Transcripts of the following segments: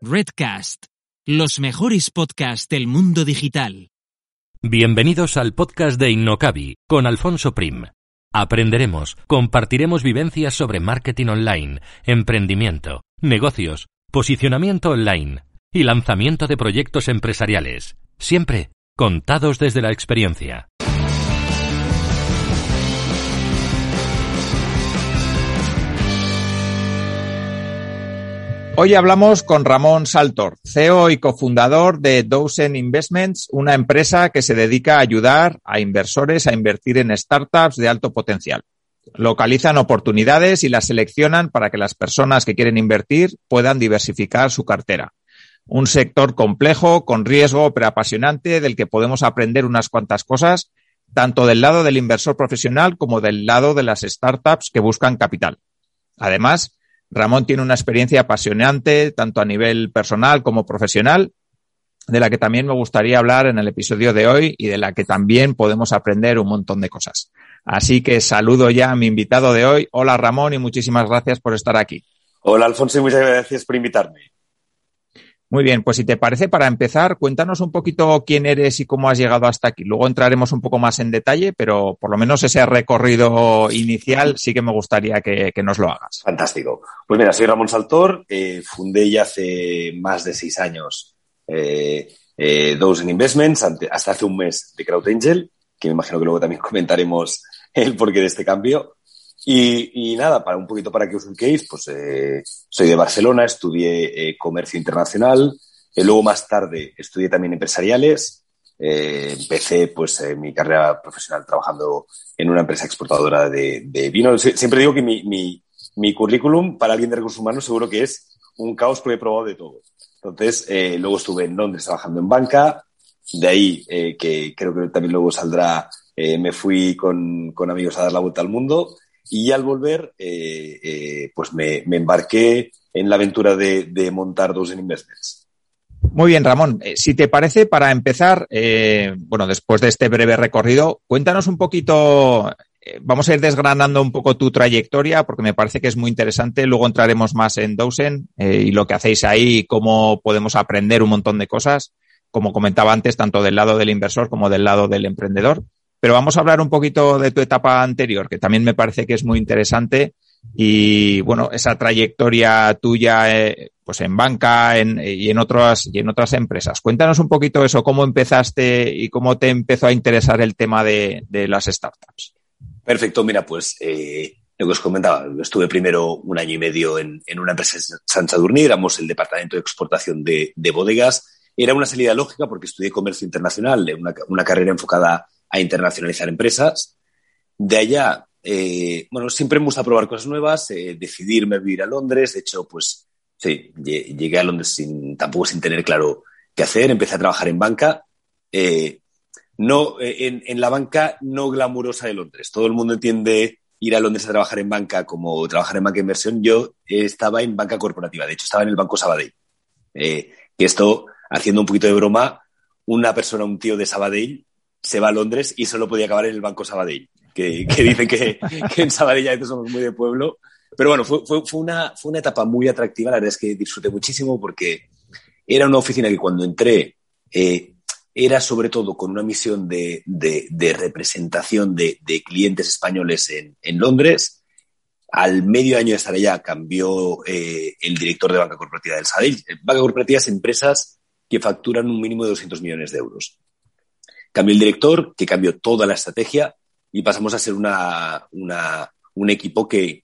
Redcast, los mejores podcasts del mundo digital. Bienvenidos al podcast de Innocabi con Alfonso Prim. Aprenderemos, compartiremos vivencias sobre marketing online, emprendimiento, negocios, posicionamiento online y lanzamiento de proyectos empresariales, siempre contados desde la experiencia. Hoy hablamos con Ramón Saltor, CEO y cofundador de Dozen Investments, una empresa que se dedica a ayudar a inversores a invertir en startups de alto potencial. Localizan oportunidades y las seleccionan para que las personas que quieren invertir puedan diversificar su cartera. Un sector complejo, con riesgo, pero apasionante, del que podemos aprender unas cuantas cosas, tanto del lado del inversor profesional como del lado de las startups que buscan capital. Además, Ramón tiene una experiencia apasionante, tanto a nivel personal como profesional, de la que también me gustaría hablar en el episodio de hoy y de la que también podemos aprender un montón de cosas. Así que saludo ya a mi invitado de hoy. Hola Ramón y muchísimas gracias por estar aquí. Hola Alfonso y muchas gracias por invitarme. Muy bien, pues si te parece, para empezar, cuéntanos un poquito quién eres y cómo has llegado hasta aquí. Luego entraremos un poco más en detalle, pero por lo menos ese recorrido inicial sí que me gustaría que, nos lo hagas. Fantástico. Pues mira, soy Ramón Saltor, eh, fundé ya hace más de seis años eh, eh, Dozen Investments, hasta hace un mes de Crowd Angel, que me imagino que luego también comentaremos el porqué de este cambio. Y, nada, para un poquito para que os ubiquéis, pues eh, soy de Barcelona, estudié eh, comercio internacional, y luego más tarde estudié también empresariales, eh, empecé pues mi carrera profesional trabajando en una empresa exportadora de, de vino. Siempre digo que mi, mi, mi, currículum para alguien de recursos humanos seguro que es un caos porque he probado de todo. Entonces, luego estuve en Londres trabajando en banca, de ahí que creo que también luego saldrá, me fui con, con amigos a dar la vuelta al mundo y al volver, eh, eh, pues me, embarqué en la aventura de, montar dos Investments. Muy bien, Ramón. Eh, si te parece, para empezar, bueno, después de este breve recorrido, cuéntanos un poquito, vamos a ir desgranando un poco tu trayectoria, porque me parece que es muy interesante. Luego entraremos más en Dozen y lo que hacéis ahí, cómo podemos aprender un montón de cosas, como comentaba antes, tanto del lado del inversor como del lado del emprendedor. Pero vamos a hablar un poquito de tu etapa anterior, que también me parece que es muy interesante. Y bueno, esa trayectoria tuya eh, pues en banca y, en otras, y en otras empresas. Cuéntanos un poquito eso, cómo empezaste y cómo te empezó a interesar el tema de, las startups. Perfecto, mira, pues eh, lo que os comentaba, estuve primero un año y medio en, una empresa en San éramos el departamento de exportación de, bodegas. Era una salida lógica porque estudié comercio internacional, una, una carrera enfocada a internacionalizar empresas. De allá, eh, bueno, siempre me gusta probar cosas nuevas, eh, decidirme a vivir a Londres. De hecho, pues sí, llegué a Londres sin, tampoco sin tener claro qué hacer. Empecé a trabajar en banca. Eh, no, en, la banca no glamurosa de Londres. Todo el mundo entiende ir a Londres a trabajar en banca como trabajar en banca de inversión. Yo estaba en banca corporativa. De hecho, estaba en el Banco Sabadell. que esto, haciendo un poquito de broma, una persona, un tío de Sabadell, se va a Londres y solo podía acabar en el Banco Sabadell, que, dicen que, en Sabadell ya somos muy de pueblo. Pero bueno, fue, una, fue una etapa muy atractiva, la verdad es que disfruté muchísimo porque era una oficina que cuando entré eh, era sobre todo con una misión de, representación de, clientes españoles en, Londres. Al medio año de estar allá cambió eh, el director de banca corporativa del Sabadell. Banca corporativa es empresas que facturan un mínimo de 200 millones de euros. Cambió el director, que cambió toda la estrategia y pasamos a ser una, un equipo que,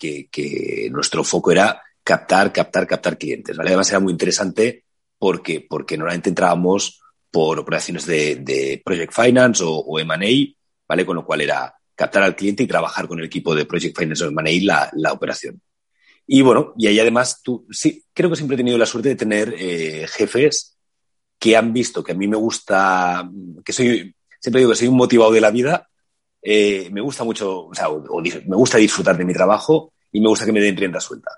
nuestro foco era captar, captar, captar clientes. Además era muy interesante porque, porque normalmente entrábamos por operaciones de, Project Finance o, M&A, ¿vale? Con lo cual era captar al cliente y trabajar con el equipo de Project Finance o M&A la, la operación. Y bueno, y ahí además tú, sí, creo que siempre he tenido la suerte de tener eh, jefes que han visto que a mí me gusta, que soy, siempre digo que soy un motivado de la vida, eh, me gusta mucho, o sea, me gusta disfrutar de mi trabajo y me gusta que me den rienda suelta.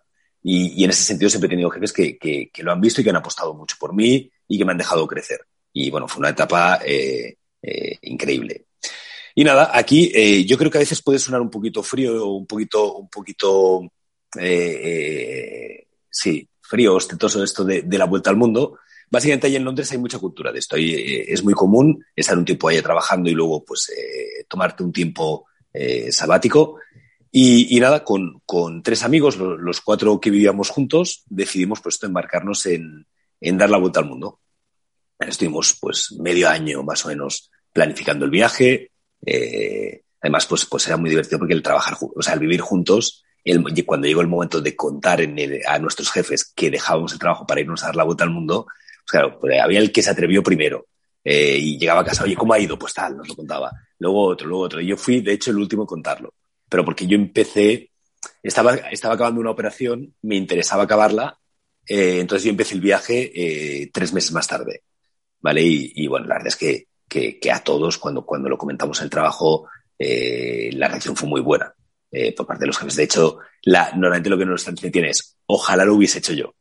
Y, en ese sentido siempre he tenido jefes que, que, lo han visto y que han apostado mucho por mí y que me han dejado crecer. Y bueno, fue una etapa eh, eh, increíble. Y nada, aquí yo creo que a veces puede sonar un poquito frío, un poquito, un poquito, sí, frío, ostentoso esto de, la vuelta al mundo. Básicamente ahí en Londres hay mucha cultura de esto. Y, es muy común estar un tiempo allá trabajando y luego pues tomarte un tiempo sabático. Y, nada, con, con, tres amigos, los, cuatro que vivíamos juntos, decidimos pues embarcarnos en, en dar la vuelta al mundo. Estuvimos pues medio año más o menos planificando el viaje. Eh, además, pues, pues era muy divertido porque el trabajar, o sea, el vivir juntos, el, cuando llegó el momento de contar en a nuestros jefes que dejábamos el trabajo para irnos a dar la vuelta al mundo, claro, pues había el que se atrevió primero. Eh, y llegaba a casa, oye, ¿cómo ha ido? Pues tal, nos lo contaba. Luego otro, luego otro. Y yo fui, de hecho, el último a contarlo pero porque yo empecé, estaba, estaba acabando una operación, me interesaba acabarla, eh, entonces yo empecé el viaje eh, tres meses más tarde, ¿vale? Y, bueno, la verdad es que, que, a todos, cuando, cuando lo comentamos en el trabajo, la reacción fue muy buena por parte de los jefes. De hecho, normalmente lo que nos entretiene es, ojalá lo hubiese hecho yo,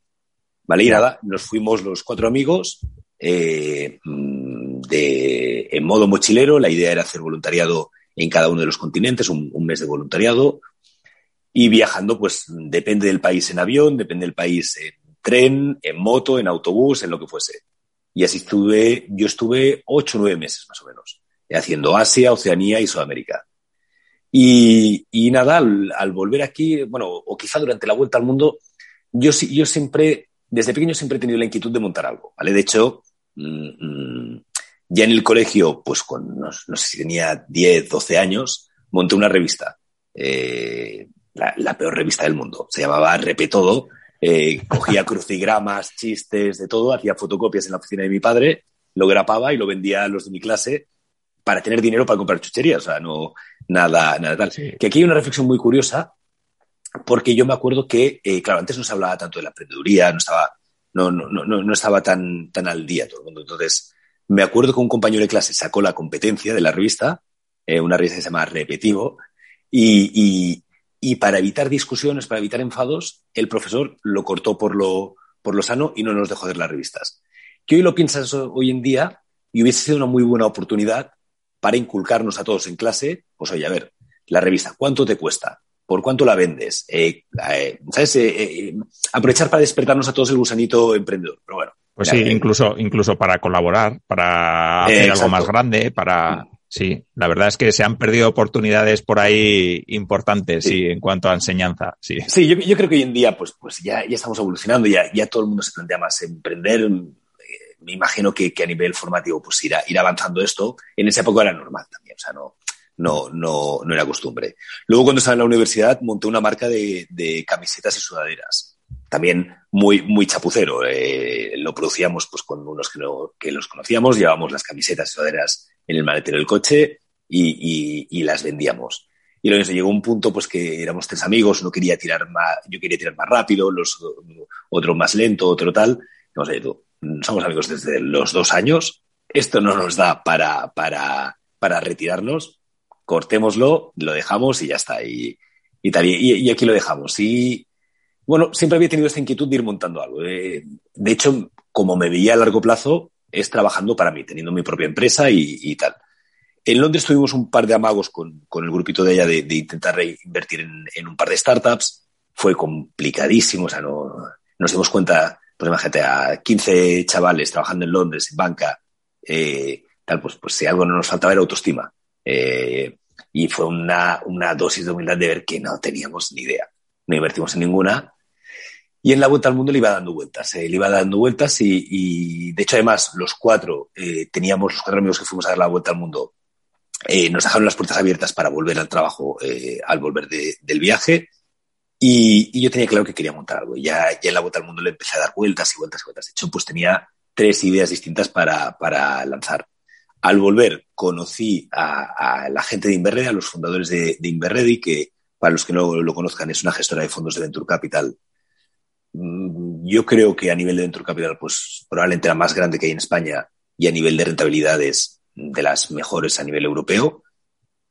¿vale? Y nada, nos fuimos los cuatro amigos mm, de, en modo mochilero, la idea era hacer voluntariado en cada uno de los continentes, un, mes de voluntariado. Y viajando, pues depende del país en avión, depende del país en tren, en moto, en autobús, en lo que fuese. Y así estuve, yo estuve ocho o nueve meses más o menos, haciendo Asia, Oceanía y Sudamérica. Y, y nada, al, volver aquí, bueno, o quizá durante la vuelta al mundo, yo, yo siempre, desde pequeño siempre he tenido la inquietud de montar algo, ¿vale? De hecho, mm, mm, ya en el colegio, pues con, no, sé si tenía 10, 12 años, monté una revista, eh, la, peor revista del mundo. Se llamaba Repe Todo. Eh, cogía crucigramas, chistes, de todo, hacía fotocopias en la oficina de mi padre, lo grapaba y lo vendía a los de mi clase para tener dinero para comprar chucherías. O sea, no, nada, nada tal. Que aquí hay una reflexión muy curiosa, porque yo me acuerdo que, eh, claro, antes no se hablaba tanto de la emprendeduría, no estaba, no, no, no, no estaba tan, tan al día todo el mundo. Entonces, me acuerdo que un compañero de clase sacó la competencia de la revista, eh, una revista que se llama Repetivo, y, para evitar discusiones, para evitar enfados, el profesor lo cortó por lo, por lo sano y no nos dejó ver las revistas. Que hoy lo piensas hoy en día y hubiese sido una muy buena oportunidad para inculcarnos a todos en clase, pues oye, a ver, la revista, ¿cuánto te cuesta? ¿Por cuánto la vendes? Eh, eh, ¿Sabes? aprovechar para despertarnos a todos el gusanito emprendedor. Pero bueno, pues sí, incluso, incluso para colaborar, para hacer algo más grande, para... Sí, la verdad es que se han perdido oportunidades por ahí importantes, sí, en cuanto a enseñanza. Sí, sí yo, yo, creo que hoy en día pues, pues ya, ya estamos evolucionando, ya, ya todo el mundo se plantea más emprender. Eh, me imagino que, que, a nivel formativo pues irá, ir avanzando esto. En esa época era normal también, o sea, no, no, no, no era costumbre. Luego cuando estaba en la universidad monté una marca de, de camisetas y sudaderas también muy, muy chapucero. Eh, lo producíamos pues, con unos que, los conocíamos, llevábamos las camisetas y sudaderas en el maletero del coche y, y, las vendíamos. Y luego llegó un punto pues que éramos tres amigos, uno quería tirar más, yo quería tirar más rápido, los, otro más lento, otro tal. No sé, tú, somos amigos desde los dos años, esto no nos da para, para, para retirarnos, cortémoslo, lo dejamos y ya está. Y, y tal, y, y aquí lo dejamos. Y, bueno, siempre había tenido esta inquietud de ir montando algo. Eh, de hecho, como me veía a largo plazo, es trabajando para mí, teniendo mi propia empresa y, tal. En Londres tuvimos un par de amagos con, el grupito de ella de, intentar invertir en, un par de startups. Fue complicadísimo, o sea, no, nos dimos cuenta, pues imagínate, a 15 chavales trabajando en Londres, en banca, eh, tal, pues, pues si algo no nos faltaba era autoestima. Eh, y fue una, una dosis de humildad de ver que no teníamos ni idea. No invertimos en ninguna y en la vuelta al mundo le iba dando vueltas, eh, le iba dando vueltas y, de hecho además los cuatro, eh, teníamos los cuatro amigos que fuimos a dar la vuelta al mundo, eh, nos dejaron las puertas abiertas para volver al trabajo al volver del viaje y, yo tenía claro que quería montar algo. Ya, ya en la vuelta al mundo le empecé a dar vueltas y vueltas y vueltas. De hecho, pues tenía tres ideas distintas para, para lanzar. Al volver conocí a, la gente de Inverredi, a los fundadores de, de Inverredi, que para los que no lo conozcan, es una gestora de fondos de Venture Capital. Mm, yo creo que a nivel de Venture Capital, pues probablemente la más grande que hay en España y a nivel de rentabilidades de las mejores a nivel europeo.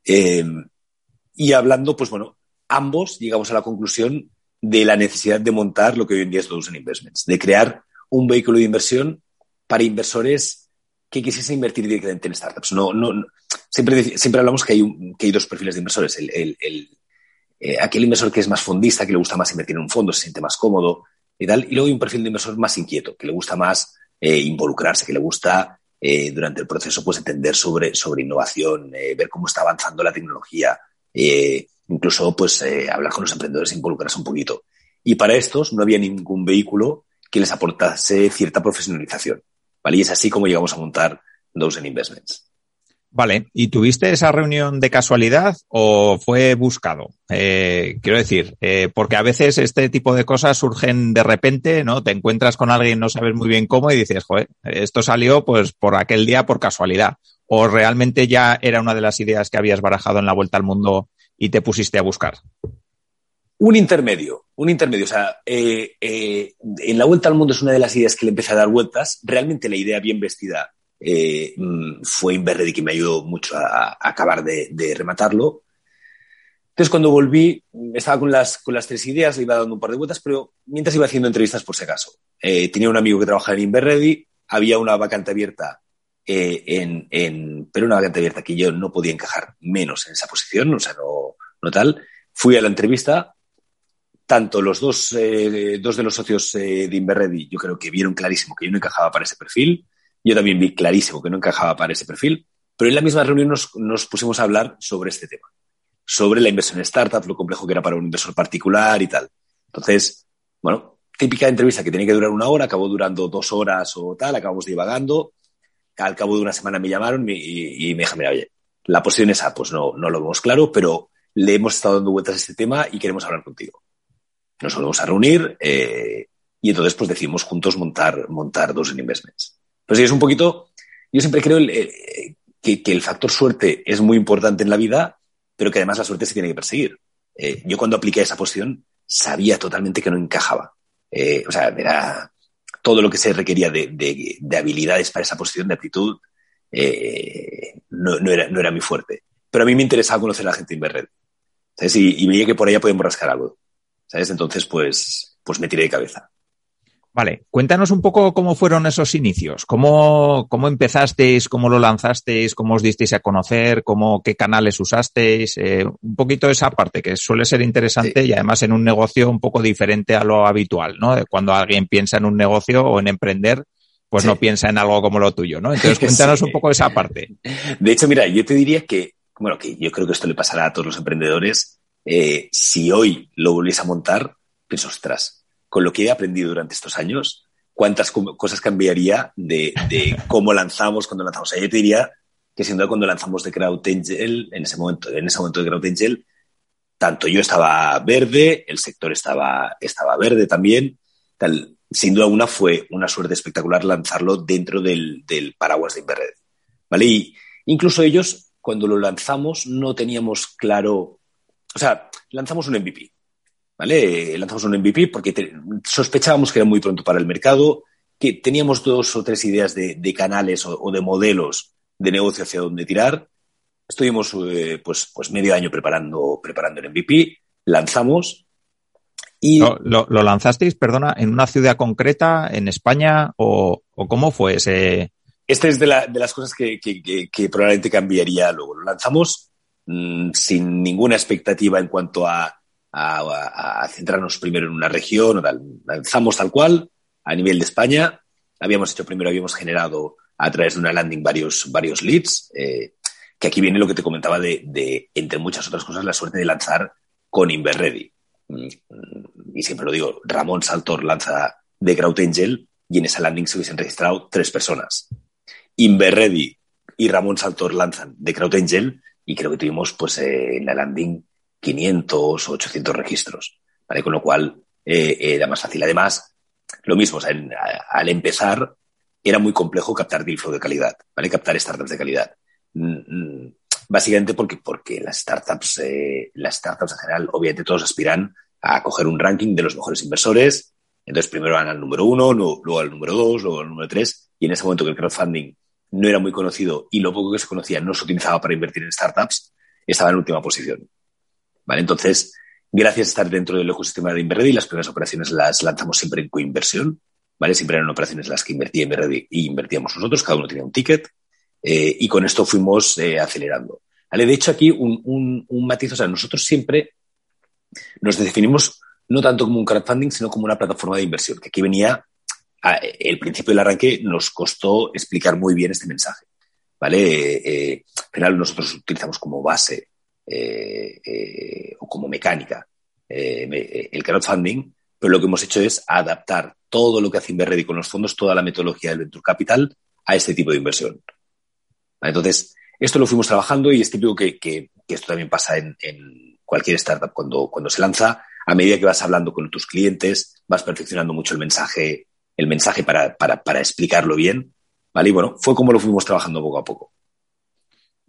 Eh, y hablando, pues bueno, ambos llegamos a la conclusión de la necesidad de montar lo que hoy en día es Dozen Investments, de crear un vehículo de inversión para inversores que quisiesen invertir directamente en startups. No, no, siempre, siempre hablamos que hay, que hay dos perfiles de inversores. El, eh, aquel inversor que es más fondista, que le gusta más invertir en un fondo, se siente más cómodo y tal. Y luego hay un perfil de inversor más inquieto, que le gusta más eh, involucrarse, que le gusta eh, durante el proceso pues entender sobre, sobre innovación, ver cómo está avanzando la tecnología, incluso pues hablar con los emprendedores involucrarse un poquito. Y para estos no había ningún vehículo que les aportase cierta profesionalización. ¿Vale? Y es así como llegamos a montar Dozen Investments. Vale, ¿y tuviste esa reunión de casualidad o fue buscado? Eh, quiero decir, eh, porque a veces este tipo de cosas surgen de repente, ¿no? Te encuentras con alguien, no sabes muy bien cómo y dices, joder, esto salió pues por aquel día por casualidad. O realmente ya era una de las ideas que habías barajado en la vuelta al mundo y te pusiste a buscar. Un intermedio, un intermedio. O sea, eh, en la vuelta al mundo es una de las ideas que le empecé a dar vueltas. Realmente la idea bien vestida eh, mm, fue Inverredi que me ayudó mucho a, acabar de, rematarlo. Entonces, cuando volví, estaba con las, con las tres ideas, le iba dando un par de vueltas, pero mientras iba haciendo entrevistas por si acaso. Eh, tenía un amigo que trabajaba en Inverredi, había una vacante abierta eh, en, en, pero una vacante abierta que yo no podía encajar menos en esa posición, o sea, no, no tal. Fui a la entrevista, tanto los dos, dos de los socios de Inverredi, yo creo que vieron clarísimo que yo no encajaba para ese perfil. Yo también vi clarísimo que no encajaba para ese perfil, pero en la misma reunión nos, pusimos a hablar sobre este tema, sobre la inversión en startup, lo complejo que era para un inversor particular y tal. Entonces, bueno, típica entrevista que tenía que durar una hora, acabó durando dos horas o tal, acabamos divagando. Al cabo de una semana me llamaron y, me dijeron, mira, oye, la posición esa, pues no lo vemos claro, pero le hemos estado dando vueltas a este tema y queremos hablar contigo. Nos volvemos a reunir eh, y entonces pues decidimos juntos montar, montar dos investments. Pues sí, es un poquito, yo siempre creo que, el factor suerte es muy importante en la vida, pero que además la suerte se tiene que perseguir. Eh, yo cuando apliqué esa posición sabía totalmente que no encajaba. Eh, o sea, era todo lo que se requería de, habilidades para esa posición, de aptitud, no, era, no era muy fuerte. Pero a mí me interesaba conocer a la gente en. ¿sabes? Y, y veía que por allá podemos rascar algo. ¿Sabes? Entonces, pues, pues me tiré de cabeza. Vale, cuéntanos un poco cómo fueron esos inicios, cómo, cómo empezasteis, cómo lo lanzasteis, cómo os disteis a conocer, cómo, qué canales usasteis, eh, un poquito esa parte que suele ser interesante y además en un negocio un poco diferente a lo habitual, ¿no? Cuando alguien piensa en un negocio o en emprender, pues no piensa en algo como lo tuyo, ¿no? Entonces cuéntanos un poco esa parte. De hecho, mira, yo te diría que, bueno, que yo creo que esto le pasará a todos los emprendedores. Eh, si hoy lo volvéis a montar, pues ostras, con lo que he aprendido durante estos años, cuántas cosas cambiaría de, cómo lanzamos, cuando lanzamos. Yo te diría que sin duda cuando lanzamos de Crowd Angel, en ese momento, en ese momento de Crowd Angel, tanto yo estaba verde, el sector estaba, estaba verde también. Sin duda una fue una suerte espectacular lanzarlo dentro del, paraguas de Inverred. ¿Vale? Y incluso ellos, cuando lo lanzamos, no teníamos claro, o sea, lanzamos un MVP. ¿vale? Lanzamos un MVP porque sospechábamos que era muy pronto para el mercado, que teníamos dos o tres ideas de, canales o, de modelos de negocio hacia dónde tirar. Estuvimos eh, pues, pues medio año preparando, preparando el MVP, lanzamos y... ¿Lo, lanzasteis, perdona, en una ciudad concreta, en España o, cómo fue ese...? Esta es de, las cosas que, probablemente cambiaría luego. Lo lanzamos mm, sin ninguna expectativa en cuanto a a, centrarnos primero en una región. Lanzamos tal cual a nivel de España. Habíamos hecho primero, habíamos generado a través de una landing varios, varios leads, eh, que aquí viene lo que te comentaba de, entre muchas otras cosas, la suerte de lanzar con Inverready. Mm, y siempre lo digo, Ramón Saltor lanza de Crowd Angel y en esa landing se hubiesen registrado tres personas. Inverready y Ramón Saltor lanzan de Crowd Angel y creo que tuvimos pues eh, en la landing 500 o 800 registros, ¿vale? Con lo cual eh, era más fácil. Además, lo mismo, al empezar era muy complejo captar deal flow de calidad, ¿vale? Captar startups de calidad. Mm, mm, básicamente porque, porque las startups, eh, las startups en general, obviamente todos aspiran a coger un ranking de los mejores inversores. Entonces primero van al número uno, luego al número dos, luego al número tres. Y en ese momento que el crowdfunding no era muy conocido y lo poco que se conocía no se utilizaba para invertir en startups, estaba en última posición. ¿Vale? Entonces, gracias a estar dentro del ecosistema de Inverready, las primeras operaciones las lanzamos siempre en coinversión. ¿Vale? Siempre eran operaciones las que invertía Inverready y invertíamos nosotros, cada uno tenía un ticket. Eh, y con esto fuimos eh, acelerando. ¿Vale? De hecho, aquí un, un, un matiz, o sea, nosotros siempre nos definimos no tanto como un crowdfunding, sino como una plataforma de inversión, que aquí venía, el principio del arranque nos costó explicar muy bien este mensaje. ¿Vale? Eh, al final nosotros utilizamos como base eh, eh, o como mecánica el crowdfunding, pero lo que hemos hecho es adaptar todo lo que hace Inverready con los fondos, toda la metodología del Venture Capital a este tipo de inversión. Entonces, esto lo fuimos trabajando y es típico que, esto también pasa en cualquier startup cuando se lanza, a medida que vas hablando con tus clientes, vas perfeccionando mucho el mensaje, el mensaje para, para, para explicarlo bien. ¿Vale? Y bueno, fue como lo fuimos trabajando poco a poco.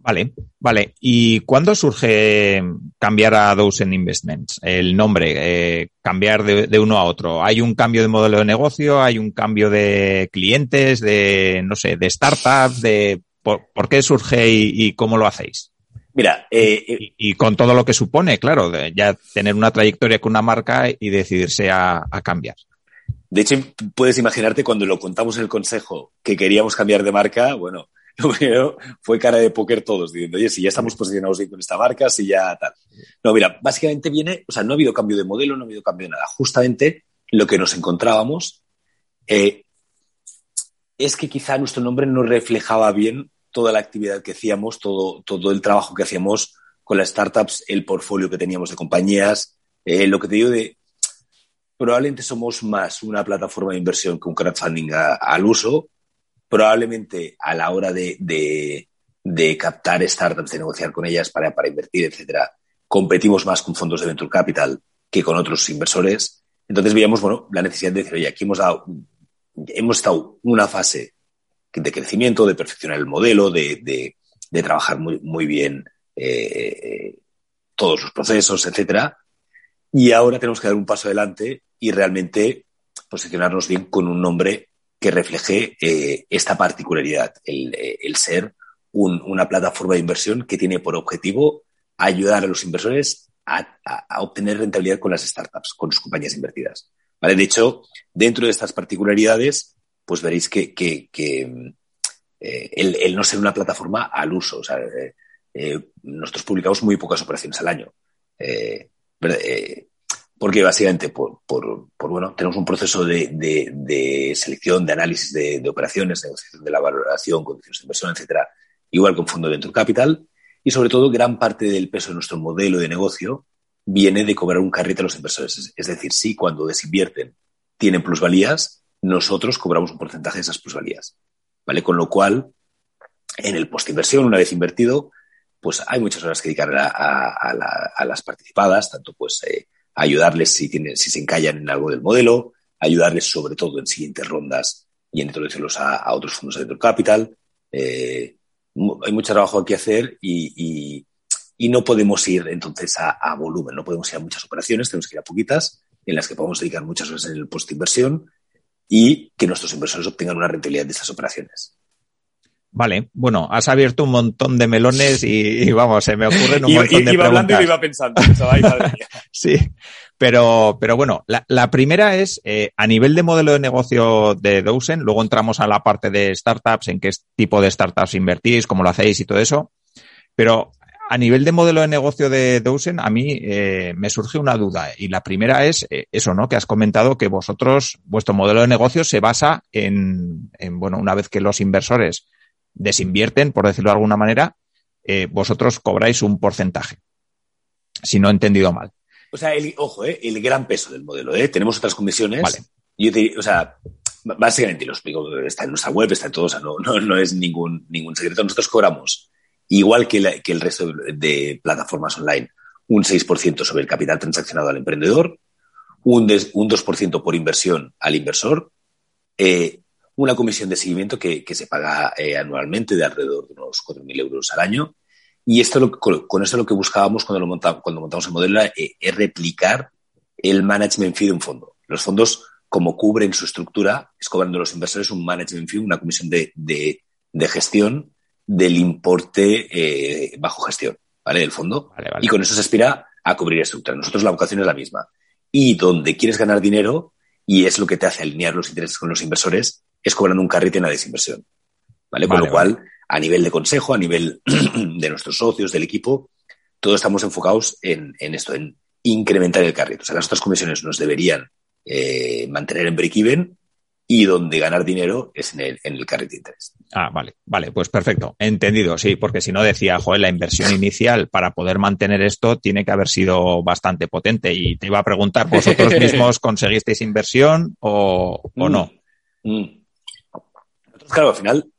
Vale, vale. ¿Y cuándo surge cambiar a Dozen Investments? El nombre, eh, cambiar de, de, uno a otro. ¿Hay un cambio de modelo de negocio? ¿Hay un cambio de clientes? ¿De, no sé, de startups? De, ¿por, ¿por qué surge y, y, cómo lo hacéis? Mira, eh, y, y, con todo lo que supone, claro, de ya tener una trayectoria con una marca y decidirse a, a, cambiar. De hecho, puedes imaginarte cuando lo contamos en el consejo que queríamos cambiar de marca, bueno, lo primero fue cara de póker todos, diciendo, oye, si ya estamos posicionados con esta marca, si ya tal. No, mira, básicamente viene, o sea, no ha habido cambio de modelo, no ha habido cambio de nada. Justamente lo que nos encontrábamos eh, es que quizá nuestro nombre no reflejaba bien toda la actividad que hacíamos, todo, todo el trabajo que hacíamos con las startups, el portfolio que teníamos de compañías, eh, lo que te digo de, probablemente somos más una plataforma de inversión que un crowdfunding al uso, probablemente a la hora de, captar startups, de negociar con ellas para, invertir, etcétera, competimos más con fondos de venture capital que con otros inversores. Entonces veíamos, bueno, la necesidad de decir, oye, aquí hemos dado, hemos estado una fase de crecimiento, de perfeccionar el modelo, de, de, de trabajar muy, muy bien eh, todos los procesos, etcétera. Y ahora tenemos que dar un paso adelante y realmente posicionarnos bien con un nombre que refleje eh, esta particularidad, el, el ser un, una plataforma de inversión que tiene por objetivo ayudar a los inversores a, obtener rentabilidad con las startups, con sus compañías invertidas. ¿Vale? De hecho, dentro de estas particularidades, pues veréis que, eh, el, no ser una plataforma al uso. Eh, eh, nosotros publicamos muy pocas operaciones al año. Porque básicamente por, por, bueno, tenemos un proceso de, de, selección, de análisis de, de, operaciones, negociación de la valoración, condiciones de inversión, etcétera, igual con fondo venture capital. Y sobre todo, gran parte del peso de nuestro modelo de negocio viene de cobrar un carrito a los inversores. Es decir, sí, cuando desinvierten tienen plusvalías, nosotros cobramos un porcentaje de esas plusvalías. ¿Vale? Con lo cual, en el post-inversión, una vez invertido, pues hay muchas horas que dedicar a, a las participadas, tanto pues eh, ayudarles si, tienen, si se encallan en algo del modelo, ayudarles sobre todo en siguientes rondas y en introducirlos a, otros fondos de venture capital. Eh, hay mucho trabajo que hacer y, y, no podemos ir entonces a, a, volumen, no podemos ir a muchas operaciones, tenemos que ir a poquitas en las que podemos dedicar muchas horas en el post-inversión y que nuestros inversores obtengan una rentabilidad de estas operaciones. Vale, bueno, has abierto un montón de melones y, y vamos, se me ocurren un montón y, de iba preguntas. hablando y iba pensando. Ay, madre mía. sí, pero, pero bueno, la, la primera es eh, a nivel de modelo de negocio de Dozen, luego entramos a la parte de startups, en qué tipo de startups invertís, cómo lo hacéis y todo eso, pero a nivel de modelo de negocio de Dozen, a mí eh, me surge una duda. Y la primera es eh, eso, ¿no? Que has comentado que vosotros, vuestro modelo de negocio se basa en, en bueno, una vez que los inversores desinvierten, por decirlo de alguna manera, eh, vosotros cobráis un porcentaje. Si no he entendido mal. O sea, el, ojo, eh, el gran peso del modelo, ¿eh? Tenemos otras comisiones. Vale. Yo te, o sea, básicamente lo explico, está en nuestra web, está en todo, o sea, no, no, no es ningún, ningún secreto. Nosotros cobramos igual que, la, que el resto de, de, plataformas online, un 6% sobre el capital transaccionado al emprendedor, un, des, un 2% por inversión al inversor, eh, una comisión de seguimiento que, que se paga eh, anualmente de alrededor de unos 4.000 euros al año Y esto con, esto lo que buscábamos cuando, lo montamos, cuando montamos el modelo eh, es replicar el management fee de un fondo. Los fondos, como cubren su estructura, es cobrando a los inversores un management fee, una comisión de, de, de gestión del importe eh, bajo gestión, ¿vale? Del fondo. Y con eso se aspira a cubrir estructura. Nosotros la vocación es la misma. Y donde quieres ganar dinero, y es lo que te hace alinear los intereses con los inversores, es cobrando un carrete en la desinversión. ¿Vale? Con lo cual, a nivel de consejo, a nivel de nuestros socios, del equipo, todos estamos enfocados en, esto, en incrementar el carrete. O sea, las otras comisiones nos deberían eh, mantener en break-even y donde ganar dinero es en el, en el carrete de interés. Ah, vale, vale, pues perfecto. Entendido, sí, porque si no decía, joder, la inversión inicial para poder mantener esto tiene que haber sido bastante potente. Y te iba a preguntar, ¿vosotros mismos conseguisteis inversión o, o no? Mm, mm. Claro, al final,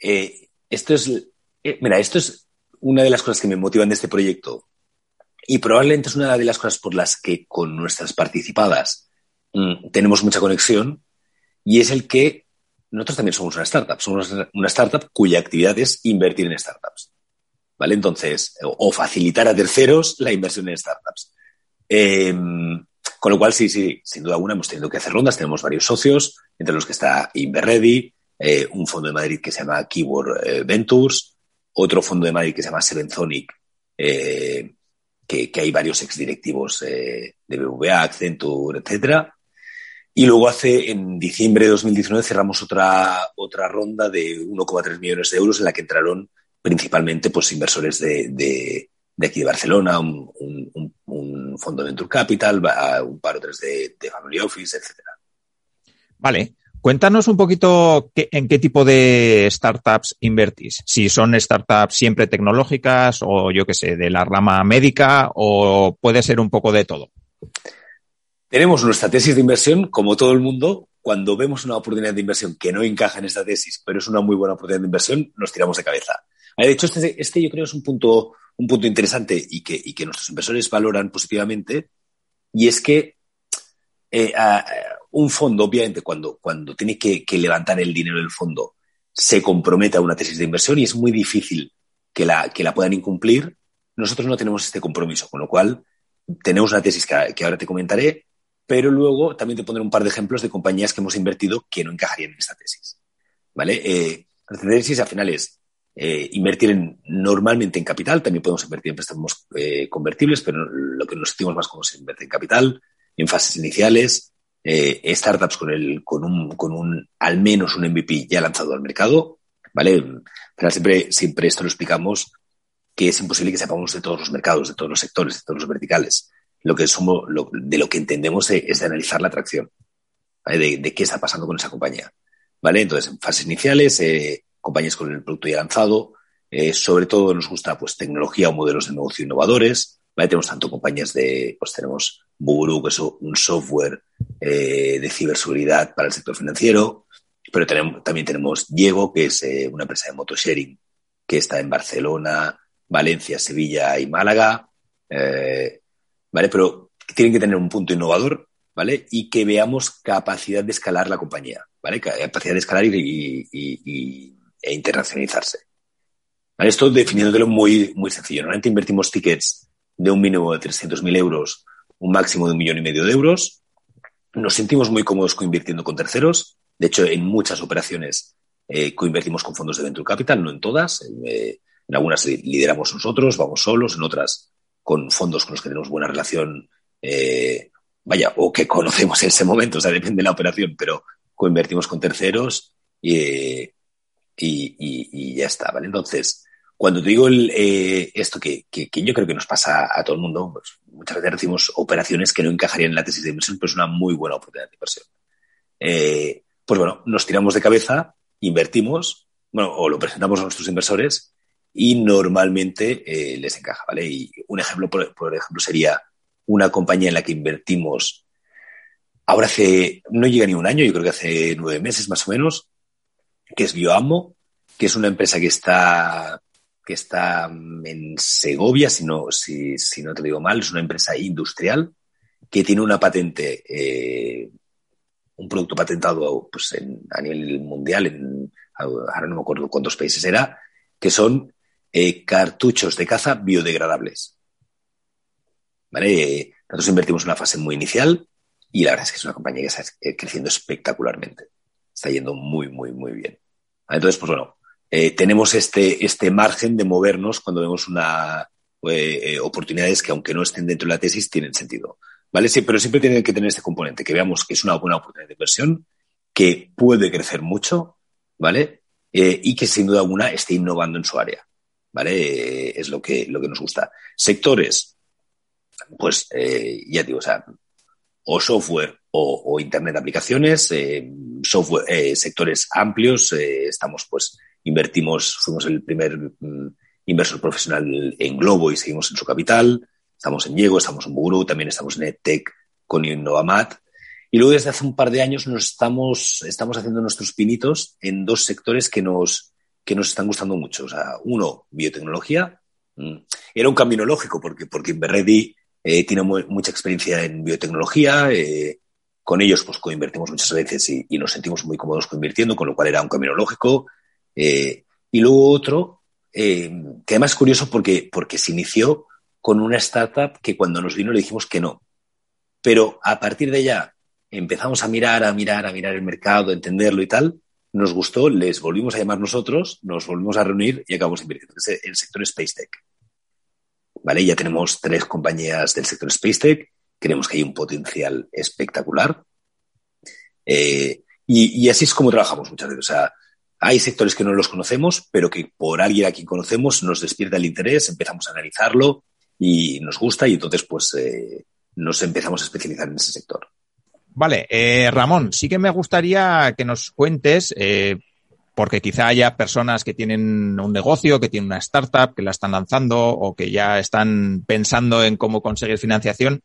eh, esto es, eh, mira, esto es una de las cosas que me motivan de este proyecto y probablemente es una de las cosas por las que con nuestras participadas mm, tenemos mucha conexión y es el que nosotros también somos una startup, somos una startup cuya actividad es invertir en startups. ¿Vale? Entonces, o, facilitar a terceros la inversión en startups. Em, con lo cual, sí, sí, sin duda alguna hemos tenido que hacer rondas, tenemos varios socios, entre los que está Inverready, eh, un fondo de Madrid que se llama Keyword eh, Ventures, otro fondo de Madrid que se llama Sevenzonic, eh, que, hay varios exdirectivos de BBVA, Accenture, etcétera. Y luego hace, en diciembre de 2019, cerramos otra, otra ronda de 1,3 millones de euros en la que entraron principalmente pues, inversores de, de, aquí de Barcelona, un, fondo de Venture Capital, un par o tres de, de Family Office, etcétera. Vale. Cuéntanos un poquito en qué tipo de startups invertís. Si son startups siempre tecnológicas o yo qué sé, de la rama médica o puede ser un poco de todo. Tenemos nuestra tesis de inversión, como todo el mundo, cuando vemos una oportunidad de inversión que no encaja en esta tesis, pero es una muy buena oportunidad de inversión, nos tiramos de cabeza. De hecho, este, este yo creo es un punto, un punto interesante y que, y que nuestros inversores valoran positivamente, y es que eh, un fondo, obviamente, cuando, cuando tiene que, levantar el dinero del fondo, se compromete a una tesis de inversión y es muy difícil que la, que la puedan incumplir. Nosotros no tenemos este compromiso, con lo cual tenemos una tesis que, ahora te comentaré, pero luego también te pondré un par de ejemplos de compañías que hemos invertido que no encajarían en esta tesis. ¿Vale? Eh, la tesis al final es eh, invertir en, normalmente en capital, también podemos invertir en préstamos eh, convertibles, pero lo que nos sentimos más como se invierte en capital, en fases iniciales, eh, startups con, el, con, un, con un, al menos un MVP ya lanzado al mercado, ¿vale? Pero siempre, siempre esto lo explicamos que es imposible que sepamos de todos los mercados, de todos los sectores, de todos los verticales lo que somos, de lo que entendemos es de analizar la atracción, de, de, qué está pasando con esa compañía. ¿Vale? Entonces, en fases iniciales, eh, compañías con el producto ya lanzado, eh, sobre todo nos gusta pues tecnología o modelos de negocio innovadores, ¿vale? Tenemos tanto compañías de, pues tenemos Buru, que es un software eh, de ciberseguridad para el sector financiero, pero también tenemos Diego, que es eh, una empresa de motosharing que está en Barcelona, Valencia, Sevilla y Málaga. Eh, ¿vale? Pero tienen que tener un punto innovador, ¿vale? Y que veamos capacidad de escalar la compañía, ¿vale? Capacidad de escalar y, e internacionalizarse. Esto definiéndolo muy, muy sencillo. Normalmente invertimos tickets de un mínimo de 300.000 euros, un máximo de un millón y medio de euros. Nos sentimos muy cómodos coinvirtiendo con terceros. De hecho, en muchas operaciones eh, coinvertimos con fondos de Venture Capital, no en todas. Eh, en algunas lideramos nosotros, vamos solos, en otras con fondos con los que tenemos buena relación, eh, vaya, o que conocemos en ese momento, o sea, depende de la operación, pero coinvertimos con terceros y, y, ya está, ¿vale? Entonces, cuando te digo eh, esto que, que, yo creo que nos pasa a todo el mundo, pues muchas veces recibimos operaciones que no encajarían en la tesis de inversión, pero es una muy buena oportunidad de inversión. Eh, pues bueno, nos tiramos de cabeza, invertimos, bueno, o lo presentamos a nuestros inversores y normalmente eh, les encaja, ¿vale? Y un ejemplo, por, ejemplo, sería una compañía en la que invertimos ahora hace, no llega ni un año, yo creo que hace nueve meses más o menos, que es Bioamo, que es una empresa que está, que está en Segovia, si no, si, si no te digo mal, es una empresa industrial que tiene una patente, eh, un producto patentado pues, en, a nivel mundial, ahora no me acuerdo cuántos países era, que son eh, cartuchos de caza biodegradables. ¿Vale? Nosotros invertimos en una fase muy inicial y la verdad es que es una compañía que está creciendo espectacularmente. Está yendo muy, muy, muy bien. Entonces, pues bueno, eh, tenemos este, este margen de movernos cuando vemos una, eh, oportunidades que, aunque no estén dentro de la tesis, tienen sentido. ¿Vale? Sí, pero siempre tiene que tener este componente, que veamos que es una buena oportunidad de inversión, que puede crecer mucho, ¿vale? Eh, y que sin duda alguna esté innovando en su área, ¿vale? es lo que, lo que nos gusta. Sectores, pues ya digo, o sea, o software o, Internet de aplicaciones, software, sectores amplios, estamos pues invertimos, fuimos el primer mm, inversor profesional en Globo y seguimos en su capital. Estamos en Diego, estamos en Buguru, también estamos en EdTech con Innovamat. Y luego desde hace un par de años nos estamos, estamos haciendo nuestros pinitos en dos sectores que nos, que nos están gustando mucho. O sea, uno, biotecnología. Mm, era un camino lógico porque, porque Inverready eh, tiene mucha experiencia en biotecnología. Eh, con ellos pues coinvertimos muchas veces y, y, nos sentimos muy cómodos coinvirtiendo, con lo cual era un camino lógico. Eh, y luego otro, eh, que además es curioso porque, porque se inició con una startup que cuando nos vino le dijimos que no. Pero a partir de ya empezamos a mirar, a mirar, a mirar el mercado, a entenderlo y tal. Nos gustó, les volvimos a llamar nosotros, nos volvimos a reunir y acabamos invirtiendo en el sector Space Tech. ¿Vale? Ya tenemos tres compañías del sector Space Tech. Creemos que hay un potencial espectacular. Eh, y, y, así es como trabajamos muchas veces. O sea, hay sectores que no los conocemos, pero que por alguien a quien conocemos nos despierta el interés, empezamos a analizarlo y nos gusta y entonces pues eh, nos empezamos a especializar en ese sector. Vale, eh, Ramón, sí que me gustaría que nos cuentes, eh, porque quizá haya personas que tienen un negocio, que tienen una startup, que la están lanzando o que ya están pensando en cómo conseguir financiación.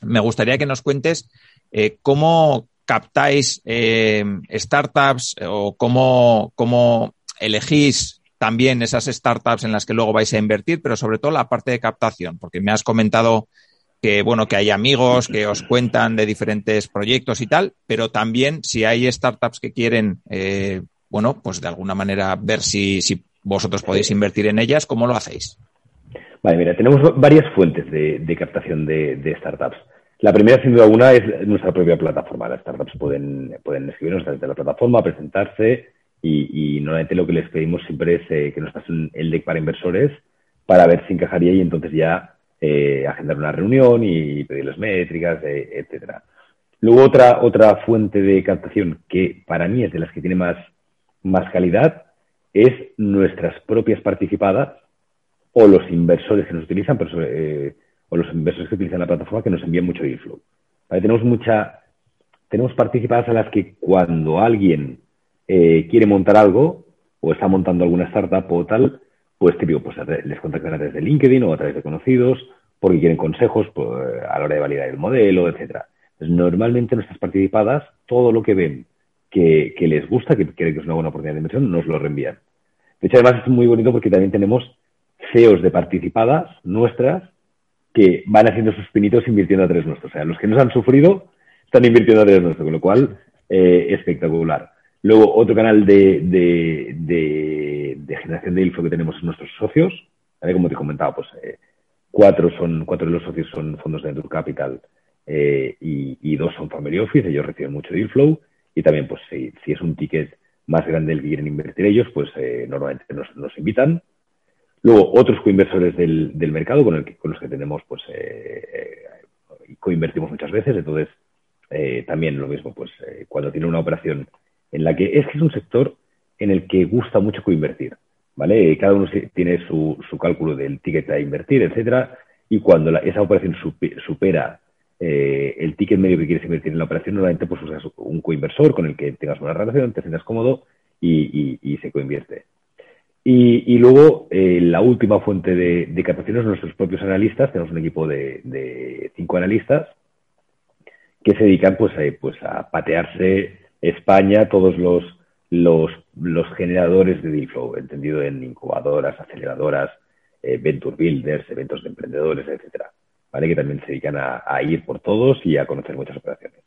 Me gustaría que nos cuentes cómo, captáis eh, startups o cómo, cómo elegís también esas startups en las que luego vais a invertir, pero sobre todo la parte de captación, porque me has comentado que bueno, que hay amigos que os cuentan de diferentes proyectos y tal, pero también si hay startups que quieren, eh, bueno, pues de alguna manera ver si, si vosotros podéis invertir en ellas, ¿cómo lo hacéis? Vale, mira, tenemos varias fuentes de, captación de, startups. La primera, sin duda alguna, es nuestra propia plataforma. Las startups pueden, pueden escribirnos desde la plataforma, presentarse y, normalmente lo que les pedimos siempre es eh, que nos pasen el deck para inversores para ver si encajaría y entonces ya eh, agendar una reunión y pedirles métricas, eh, etcétera. Luego otra, otra fuente de captación que para mí es de las que tiene más, más calidad es nuestras propias participadas o los inversores que nos utilizan, pero sobre, o los inversores que utilizan la plataforma que nos envían mucho inflow. Tenemos mucha, tenemos participadas a las que cuando alguien eh, quiere montar algo o está montando alguna startup o tal, pues típico, pues les contactan a través de LinkedIn o a través de conocidos porque quieren consejos pues, a la hora de validar el modelo, etcétera. normalmente nuestras participadas, todo lo que ven que, que les gusta, que creen que es una buena oportunidad de inversión, nos lo reenvían. De hecho, además es muy bonito porque también tenemos CEOs de participadas nuestras que van haciendo sus pinitos invirtiendo a tres nuestros. O sea, los que nos han sufrido están invirtiendo a tres nuestros, con lo cual, eh, espectacular. Luego, otro canal de, de, generación de info que tenemos son nuestros socios. Como te comentaba, pues eh, cuatro, son, cuatro de los socios son fondos de Venture Capital eh, y, dos son Family Office. Ellos reciben mucho deal flow. Y también, pues si, si es un ticket más grande el que quieren invertir ellos, pues normalmente nos, nos invitan. Luego, otros coinversores del, del mercado con, el con los que tenemos, pues, eh, eh, coinvertimos muchas veces. Entonces, eh, también lo mismo, pues, cuando tiene una operación en la que es que es un sector en el que gusta mucho coinvertir, ¿vale? Cada uno tiene su, su cálculo del ticket a invertir, etcétera, y cuando esa operación supera el ticket medio que quieres invertir en la operación, normalmente pues usas un coinversor con el que tengas una relación, te sientas cómodo y, y se coinvierte. Y, luego, eh, la última fuente de, de captación es nuestros propios analistas. Tenemos un equipo de, cinco analistas que se dedican pues, a, pues, a patearse España, todos los, los, los generadores de deal entendido en incubadoras, aceleradoras, eh, venture builders, eventos de emprendedores, etcétera. ¿Vale? Que también se dedican a, ir por todos y a conocer muchas operaciones.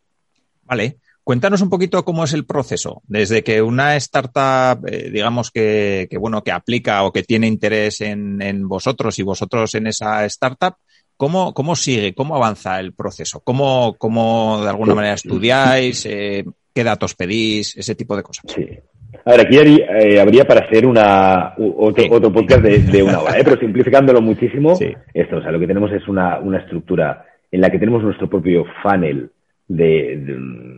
Vale. Cuéntanos un poquito cómo es el proceso, desde que una startup, eh, digamos que, bueno, que aplica o que tiene interés en, vosotros y vosotros en esa startup, ¿cómo, cómo sigue, cómo avanza el proceso? ¿Cómo, cómo de alguna manera estudiáis? Eh, ¿Qué datos pedís? Ese tipo de cosas. Sí. A ver, aquí eh, habría para hacer una, otro, podcast de, una hora, pero simplificándolo muchísimo, esto, o sea, lo que tenemos es una, una estructura en la que tenemos nuestro propio funnel de, de,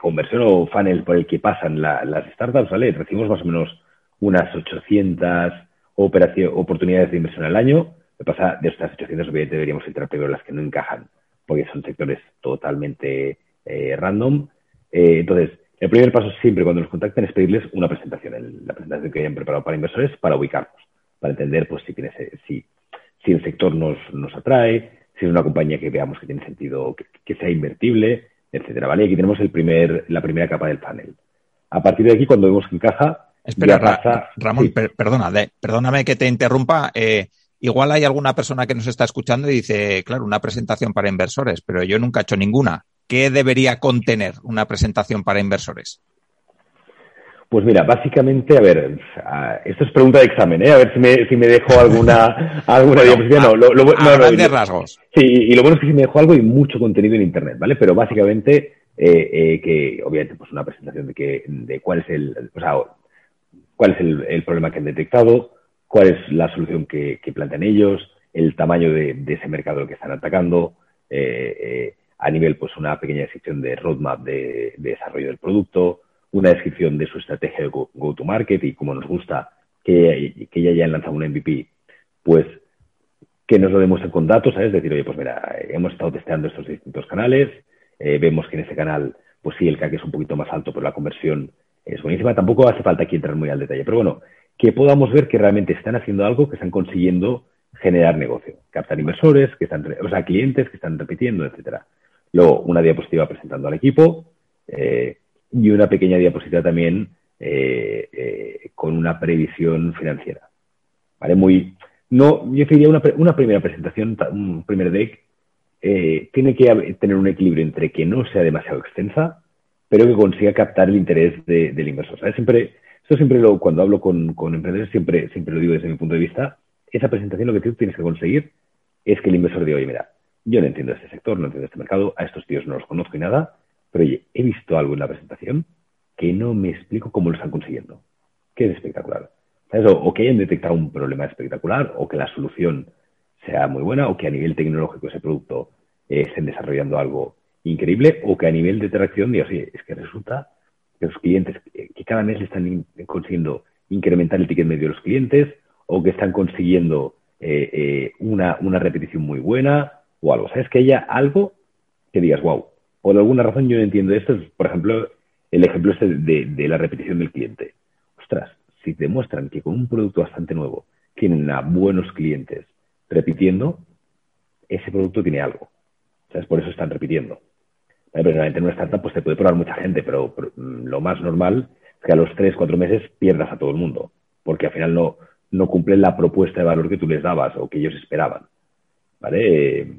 conversión o funnel por el que pasan las startups, ¿vale? Recibimos más o menos unas 800 oportunidades de inversión al año. Lo que pasa, de estas 800, obviamente deberíamos entrar primero las que no encajan, porque son sectores totalmente eh, random. Eh, entonces, el primer paso siempre cuando nos contacten es pedirles una presentación, la presentación que hayan preparado para inversores, para ubicarnos, para entender pues si, si, si el sector nos, nos atrae, si es una compañía que veamos que tiene sentido, que, sea invertible, etcétera, ¿vale? Aquí tenemos el primer, la primera capa del panel. A partir de aquí, cuando vemos que encaja... Espera, Ramón, perdona, perdóname que te interrumpa. Eh, igual hay alguna persona que nos está escuchando y dice, claro, una presentación para inversores, pero yo nunca he hecho ninguna. ¿Qué debería contener una presentación para inversores? Pues mira, básicamente, a ver, esto es pregunta de examen, ¿eh? A ver si me, si me dejo alguna, alguna diapositiva. No, lo, lo, no, rasgos. Sí, y lo bueno es que si me dejo algo y mucho contenido en Internet, ¿vale? Pero básicamente, eh, eh, que obviamente, pues una presentación de que, de cuál es el, o sea, cuál es el, el problema que han detectado, cuál es la solución que, que plantean ellos, el tamaño de, de, ese mercado que están atacando, eh, eh, a nivel, pues una pequeña descripción de roadmap de, de desarrollo del producto, una descripción de su estrategia de go-to-market y como nos gusta que, que ya haya lanzado un MVP, pues que nos lo demuestre con datos, ¿sabes? Decir, oye, pues mira, hemos estado testeando estos distintos canales, eh, vemos que en ese canal, pues sí, el CAC es un poquito más alto, pero la conversión es buenísima. Tampoco hace falta aquí entrar muy al detalle, pero bueno, que podamos ver que realmente están haciendo algo, que están consiguiendo generar negocio, captar inversores, que están, o sea, clientes que están repitiendo, etcétera. Luego, una diapositiva presentando al equipo, eh, y una pequeña diapositiva también eh, eh, con una previsión financiera. ¿Vale? Muy, no, yo diría una, una primera presentación, un primer deck, eh, tiene que tener un equilibrio entre que no sea demasiado extensa, pero que consiga captar el interés del inversor. Siempre, esto siempre lo, cuando hablo con, con, emprendedores, siempre, siempre lo digo desde mi punto de vista, esa presentación lo que tú tienes que conseguir es que el inversor diga, oye, mira, yo no entiendo este sector, no entiendo este mercado, a estos tíos no los conozco y nada, pero oye, he visto algo en la presentación que no me explico cómo lo están consiguiendo. ¿Qué es espectacular? O, que hayan detectado un problema espectacular, o que la solución sea muy buena, o que a nivel tecnológico ese producto eh, estén desarrollando algo increíble, o que a nivel de interacción digas, oye, es que resulta que los clientes, que cada mes están consiguiendo incrementar el ticket medio de los clientes, o que están consiguiendo eh, eh, una, una repetición muy buena, o algo. ¿Sabes? Que haya algo que digas, wow, por alguna razón yo no entiendo esto, por ejemplo, el ejemplo este de, la repetición del cliente. Ostras, si demuestran que con un producto bastante nuevo tienen a buenos clientes repitiendo, ese producto tiene algo. ¿Sabes? Por eso están repitiendo. Pero realmente en una startup pues te puede probar mucha gente, pero, mm, lo más normal es que a los tres, cuatro meses pierdas a todo el mundo, porque al final no, no cumplen la propuesta de valor que tú les dabas o que ellos esperaban. ¿Vale?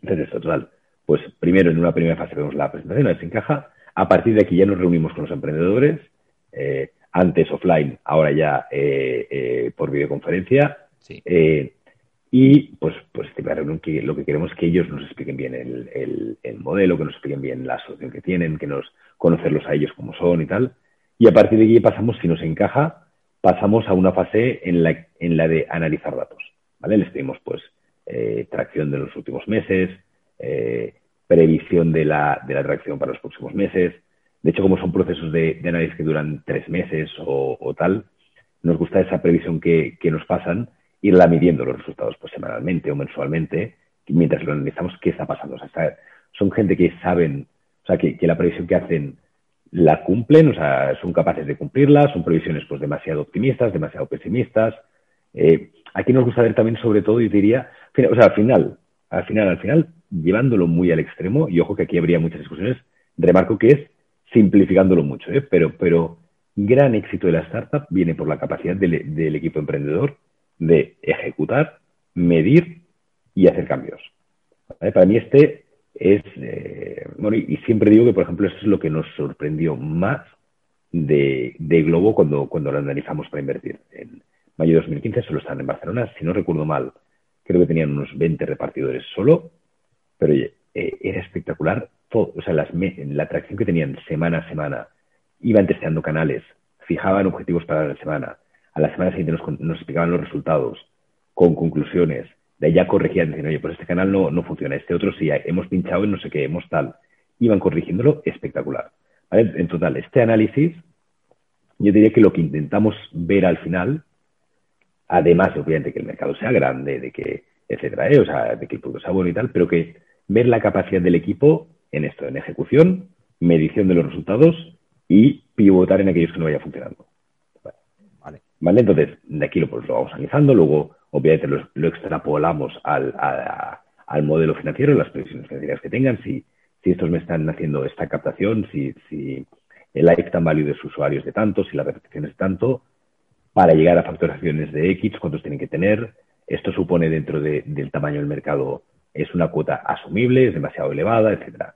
Entonces, total pues primero en una primera fase vemos la presentación, a ver si encaja. A partir de aquí ya nos reunimos con los emprendedores, eh, antes offline, ahora ya eh, eh, por videoconferencia. y pues, pues que lo que queremos es que ellos nos expliquen bien el, el, modelo, que nos expliquen bien la solución que tienen, que nos conocerlos a ellos como son y tal. Y a partir de aquí pasamos, si nos encaja, pasamos a una fase en la, en la de analizar datos. ¿vale? Les pedimos pues tracción de los últimos meses, eh, previsión de la, de la reacción para los próximos meses. De hecho, como son procesos de, análisis que duran tres meses o, tal, nos gusta esa previsión que, nos pasan, irla midiendo los resultados pues, semanalmente o mensualmente, mientras lo analizamos qué está pasando. O sea, son gente que saben, o sea, que, la previsión que hacen la cumplen, o sea, son capaces de cumplirla, son previsiones pues demasiado optimistas, demasiado pesimistas. Eh, aquí nos gusta ver también sobre todo, y diría, o sea, al final, al final, al final, llevándolo muy al extremo, y ojo que aquí habría muchas discusiones, remarco que es simplificándolo mucho, ¿eh? pero, pero gran éxito de la startup viene por la capacidad del, equipo emprendedor de ejecutar, medir y hacer cambios. Para mí este es, eh, bueno, y, siempre digo que, por ejemplo, eso es lo que nos sorprendió más de, de Globo cuando, cuando lo analizamos para invertir. En mayo de 2015 solo están en Barcelona, si no recuerdo mal, creo que tenían unos 20 repartidores solo, pero oye, eh, era espectacular todo, o sea, las, la atracción que tenían semana a semana, iban testeando canales, fijaban objetivos para la semana, a la semana siguiente nos, nos explicaban los resultados con conclusiones, de ya corregían, diciendo, oye, pues este canal no, no funciona, este otro sí, hemos pinchado en no sé qué, hemos tal. Iban corrigiéndolo espectacular. En total, este análisis, yo diría que lo que intentamos ver al final, además, obviamente, que el mercado sea grande, de que, etcétera, ¿eh? o sea, de que el producto sea bueno y tal, pero que ver la capacidad del equipo en esto, en ejecución, medición de los resultados y pivotar en aquellos que no vaya funcionando. Vale. ¿Vale? Entonces, de aquí lo, pues, lo vamos analizando, luego obviamente lo, extrapolamos al, al, modelo financiero, las previsiones financieras que tengan, si, si estos me están haciendo esta captación, si, si el lifetime value de sus usuarios de tanto, si la repetición es tanto, para llegar a facturaciones de X, cuántos tienen que tener. Esto supone dentro del tamaño del mercado, es una cuota asumible, es demasiado elevada, etcétera.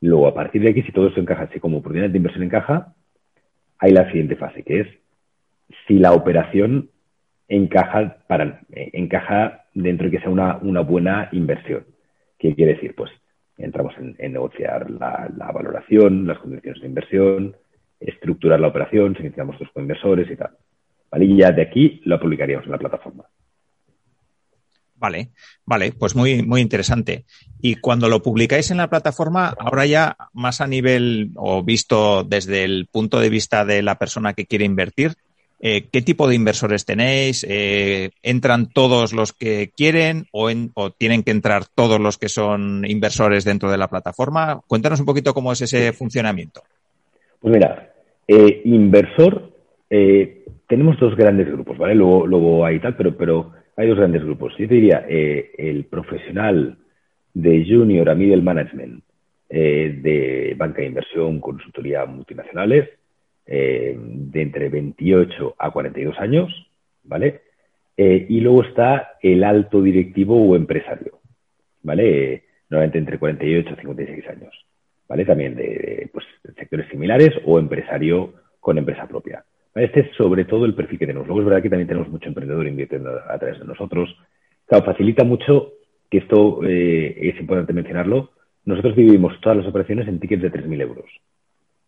Luego, a partir de aquí, si todo esto encaja así como oportunidad de inversión encaja, hay la siguiente fase, que es si la operación encaja, para, eh, encaja dentro de que sea una, una buena inversión. ¿Qué quiere decir? Pues entramos en, negociar la, valoración, las condiciones de inversión, estructurar la operación, iniciamos los inversores y tal. ¿Vale? Y ya de aquí lo publicaríamos en la plataforma. Vale, vale, pues muy, muy interesante. Y cuando lo publicáis en la plataforma, ahora ya más a nivel o visto desde el punto de vista de la persona que quiere invertir, eh, ¿qué tipo de inversores tenéis? Eh, ¿Entran todos los que quieren o, tienen que entrar todos los que son inversores dentro de la plataforma? Cuéntanos un poquito cómo es ese funcionamiento. Pues mira, eh, inversor, tenemos dos grandes grupos, ¿vale? Luego, luego hay tal, pero, pero hay dos grandes grupos. Yo diría, el profesional de junior a middle management de banca de inversión, consultoría multinacionales, eh, de entre 28 a 42 años, ¿vale? Eh, y luego está el alto directivo o empresario, ¿vale? normalmente entre 48 y 56 años, ¿vale? También de, pues, sectores similares o empresario con empresa propia. Este es sobre todo el perfil que tenemos. Luego es verdad que también tenemos mucho emprendedor invirtiendo a través de nosotros. Claro, facilita mucho que esto eh, es importante mencionarlo. Nosotros dividimos todas las operaciones en tickets de 3.000 euros.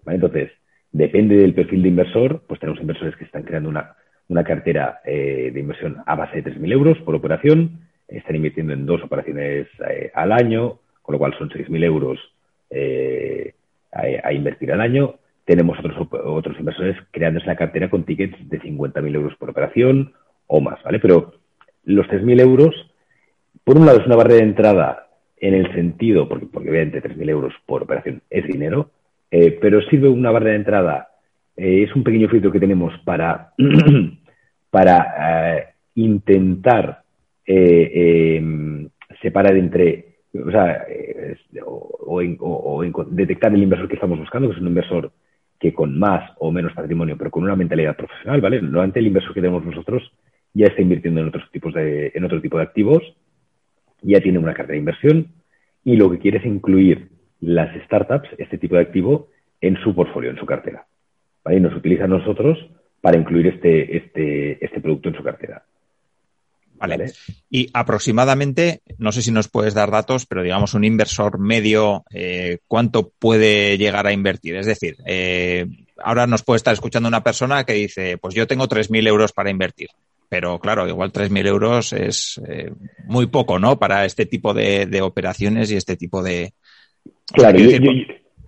Entonces, Depende del perfil de inversor, pues tenemos inversores que están creando una, una cartera eh, de inversión a base de 3.000 euros por operación, están invirtiendo en dos operaciones eh, al año, con lo cual son 6.000 euros eh, a, invertir al año. Tenemos otros, otros inversores creando esa cartera con tickets de 50.000 euros por operación o más, ¿vale? Pero los 3.000 euros, por un lado, es una barrera de entrada en el sentido, porque, porque obviamente 3.000 euros por operación es dinero, eh, pero sirve una barra de entrada. Eh, es un pequeño filtro que tenemos para, para eh, intentar em, separar entre, o sea, o, detectar el inversor que estamos buscando, que es un inversor que con más o menos patrimonio, pero con una mentalidad profesional, ¿vale? Normalmente el inversor que tenemos nosotros ya está invirtiendo en otros tipos de, en otro tipo de activos, ya tiene una cartera de inversión y lo que quiere es incluir las startups, este tipo de activo, en su portfolio, en su cartera. Y nos utiliza a nosotros para incluir este, este, este producto en su cartera. Vale. Y aproximadamente, no sé si nos puedes dar datos, pero digamos un inversor medio, eh, ¿cuánto puede llegar a invertir? Es decir, eh, ahora nos puede estar escuchando una persona que dice, pues yo tengo 3.000 euros para invertir. Pero claro, igual 3.000 euros es eh, muy poco, ¿no? Para este tipo de, de operaciones y este tipo de, Claro, yo,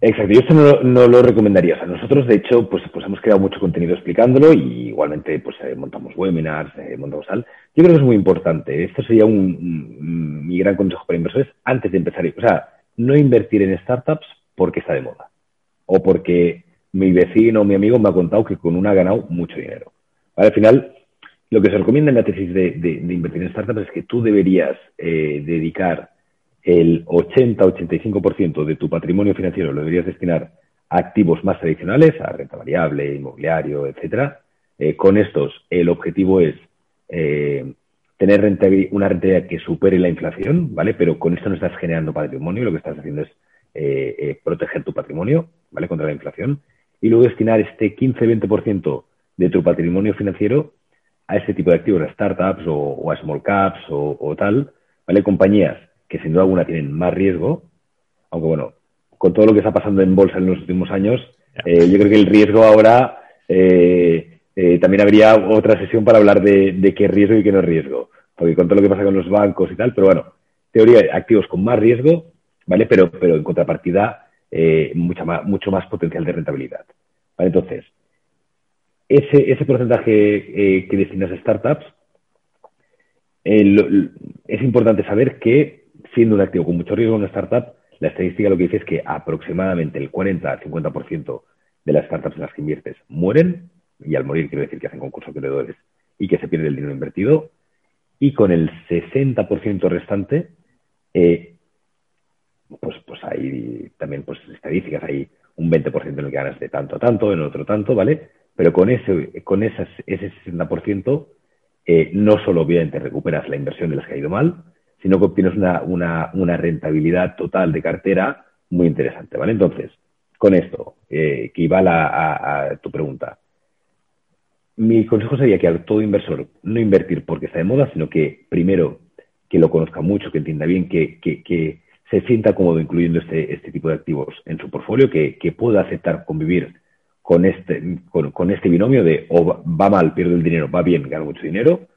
exacto, yo esto no, lo recomendaría. O sea, nosotros, de hecho, pues, pues hemos creado mucho contenido explicándolo y igualmente pues eh, montamos webinars, eh, montamos tal. Yo creo que es muy importante. Esto sería un, mi gran consejo para inversores antes de empezar. O sea, no invertir en startups porque está de moda o porque mi vecino o mi amigo me ha contado que con una ha ganado mucho dinero. Al final, lo que se recomienda en la tesis de, invertir en startups es que tú deberías eh, dedicar el 80-85% de tu patrimonio financiero lo deberías destinar a activos más tradicionales, a renta variable, inmobiliario, etcétera. Eh, con estos, el objetivo es eh, tener una rentabilidad que supere la inflación, ¿vale? Pero con esto no estás generando patrimonio, lo que estás haciendo es eh, eh, proteger tu patrimonio, ¿vale? Contra la inflación. Y luego destinar este 15-20% de tu patrimonio financiero a este tipo de activos, a startups o, a small caps o, tal, ¿vale? Compañías que sin duda alguna tienen más riesgo, aunque bueno, con todo lo que está pasando en bolsa en los últimos años, eh, yo creo que el riesgo ahora también habría otra sesión para hablar de, qué riesgo y qué no es riesgo, porque con todo lo que pasa con los bancos y tal, pero bueno, teoría, activos con más riesgo ¿vale? Pero, pero en contrapartida, eh, mucha más, mucho más potencial de rentabilidad. ¿vale? Entonces, ese, ese porcentaje eh, que destinas a startups, eh, es importante saber que, siendo un activo con mucho riesgo en una startup, la estadística lo que dice es que aproximadamente el 40 al 50% de las startups en las que inviertes mueren, y al morir quiero decir que hacen concursos de acreedores y que se pierde el dinero invertido, y con el 60% restante eh, pues, pues hay también pues estadísticas, hay un 20% en el que ganas de tanto a tanto, en otro tanto, ¿vale? Pero con ese, con esas, ese 60%, eh, no solo obviamente recuperas la inversión de las que ha ido mal, sino que obtienes una, una, rentabilidad total de cartera muy interesante, ¿vale? Entonces, con esto, eh, que iba a, a, tu pregunta, mi consejo sería que a todo inversor no invertir porque está de moda, sino que primero que lo conozca mucho, que entienda bien que, que, que se sienta cómodo incluyendo este, este tipo de activos en su portfolio, que, pueda aceptar convivir con este, con, este binomio de o va mal, pierdo el dinero, va bien, gano mucho dinero.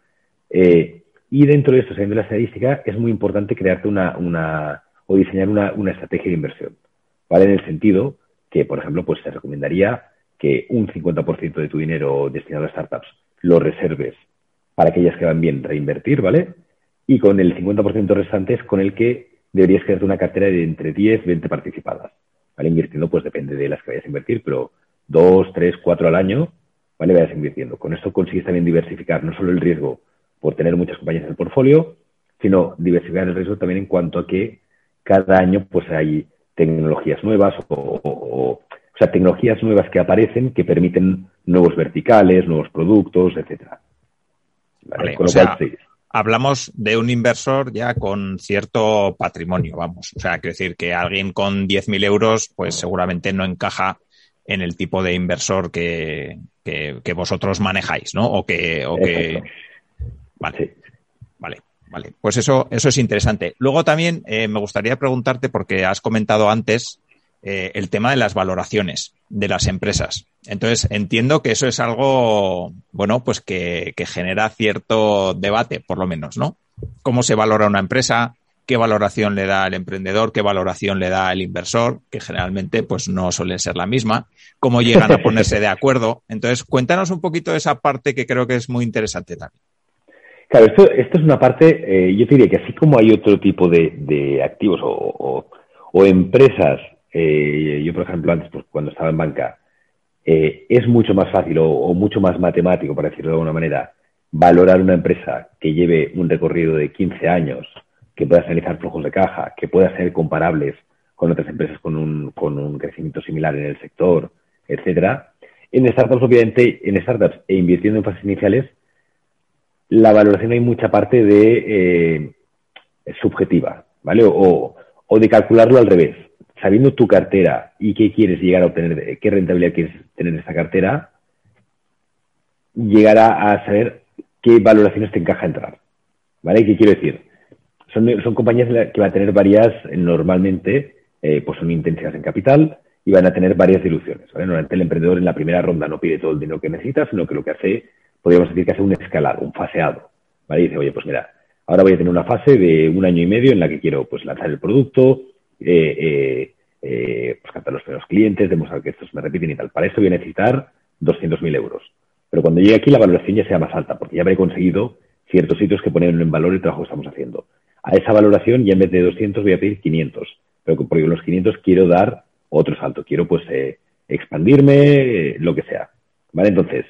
Eh, y dentro de esto, siguiendo la estadística, es muy importante crearte una, una o diseñar una, una, estrategia de inversión. ¿Vale? En el sentido que, por ejemplo, pues se recomendaría que un 50% de tu dinero destinado a startups lo reserves para aquellas que van bien reinvertir, ¿vale? Y con el 50% restante es con el que deberías crearte una cartera de entre 10, 20 participadas. ¿Vale? Invirtiendo, pues depende de las que vayas a invertir, pero 2, 3, 4 al año, ¿vale? Vayas invirtiendo. Con esto consigues también diversificar no solo el riesgo por tener muchas compañías en el portfolio, sino diversificar el riesgo también en cuanto a que cada año pues hay tecnologías nuevas o, sea, tecnologías nuevas que aparecen que permiten nuevos verticales, nuevos productos, etcétera. ¿Vale? Con lo cual, sí hablamos de un inversor ya con cierto patrimonio, vamos. O sea, quiero decir que alguien con 10.000 euros, pues seguramente no encaja en el tipo de inversor que, que, vosotros manejáis, ¿no? O que, o que... Vale, vale, vale. Pues eso, eso es interesante. Luego también eh, me gustaría preguntarte, porque has comentado antes eh, el tema de las valoraciones de las empresas. Entonces, entiendo que eso es algo, bueno, pues que, genera cierto debate, por lo menos, ¿no? ¿Cómo se valora una empresa? ¿Qué valoración le da el emprendedor? ¿Qué valoración le da el inversor? Que generalmente, pues no suele ser la misma. ¿Cómo llegan a ponerse de acuerdo? Entonces, cuéntanos un poquito esa parte que creo que es muy interesante también. Claro, esto, esto es una parte, eh, yo te diría que así como hay otro tipo de, activos o empresas eh, yo, por ejemplo, antes, pues, cuando estaba en banca, eh, es mucho más fácil o, mucho más matemático, para decirlo de alguna manera, valorar una empresa que lleve un recorrido de 15 años, que pueda realizar flujos de caja, que pueda ser comparables con otras empresas con un, con un crecimiento similar en el sector, etcétera. En startups, obviamente, en startups e invirtiendo en fases iniciales, la valoración hay mucha parte de eh, subjetiva, ¿vale? O, o de calcularlo al revés sabiendo tu cartera y qué quieres llegar a obtener, qué rentabilidad quieres tener en esa cartera, llegar a, saber qué valoraciones te encaja entrar. ¿Vale? ¿Qué quiero decir? Son, compañías que van a tener varias, normalmente, eh, pues son intensivas en capital y van a tener varias diluciones. Normalmente el emprendedor en la primera ronda no pide todo el dinero que necesita, sino que lo que hace, podríamos decir que hace un escalado, un faseado. ¿vale? Y dice, oye, pues mira, ahora voy a tener una fase de un año y medio en la que quiero pues lanzar el producto, eh, eh, eh, pues captar los primeros clientes, demostrar que estos me repiten y tal. Para eso voy a necesitar 200.000 euros. Pero cuando llegue aquí la valoración ya sea más alta, porque ya habré conseguido ciertos sitios que ponen en valor el trabajo que estamos haciendo. A esa valoración ya en vez de 200 voy a pedir 500, pero porque con los 500 quiero dar otro salto, quiero pues eh, expandirme, lo que sea. ¿Vale? Entonces,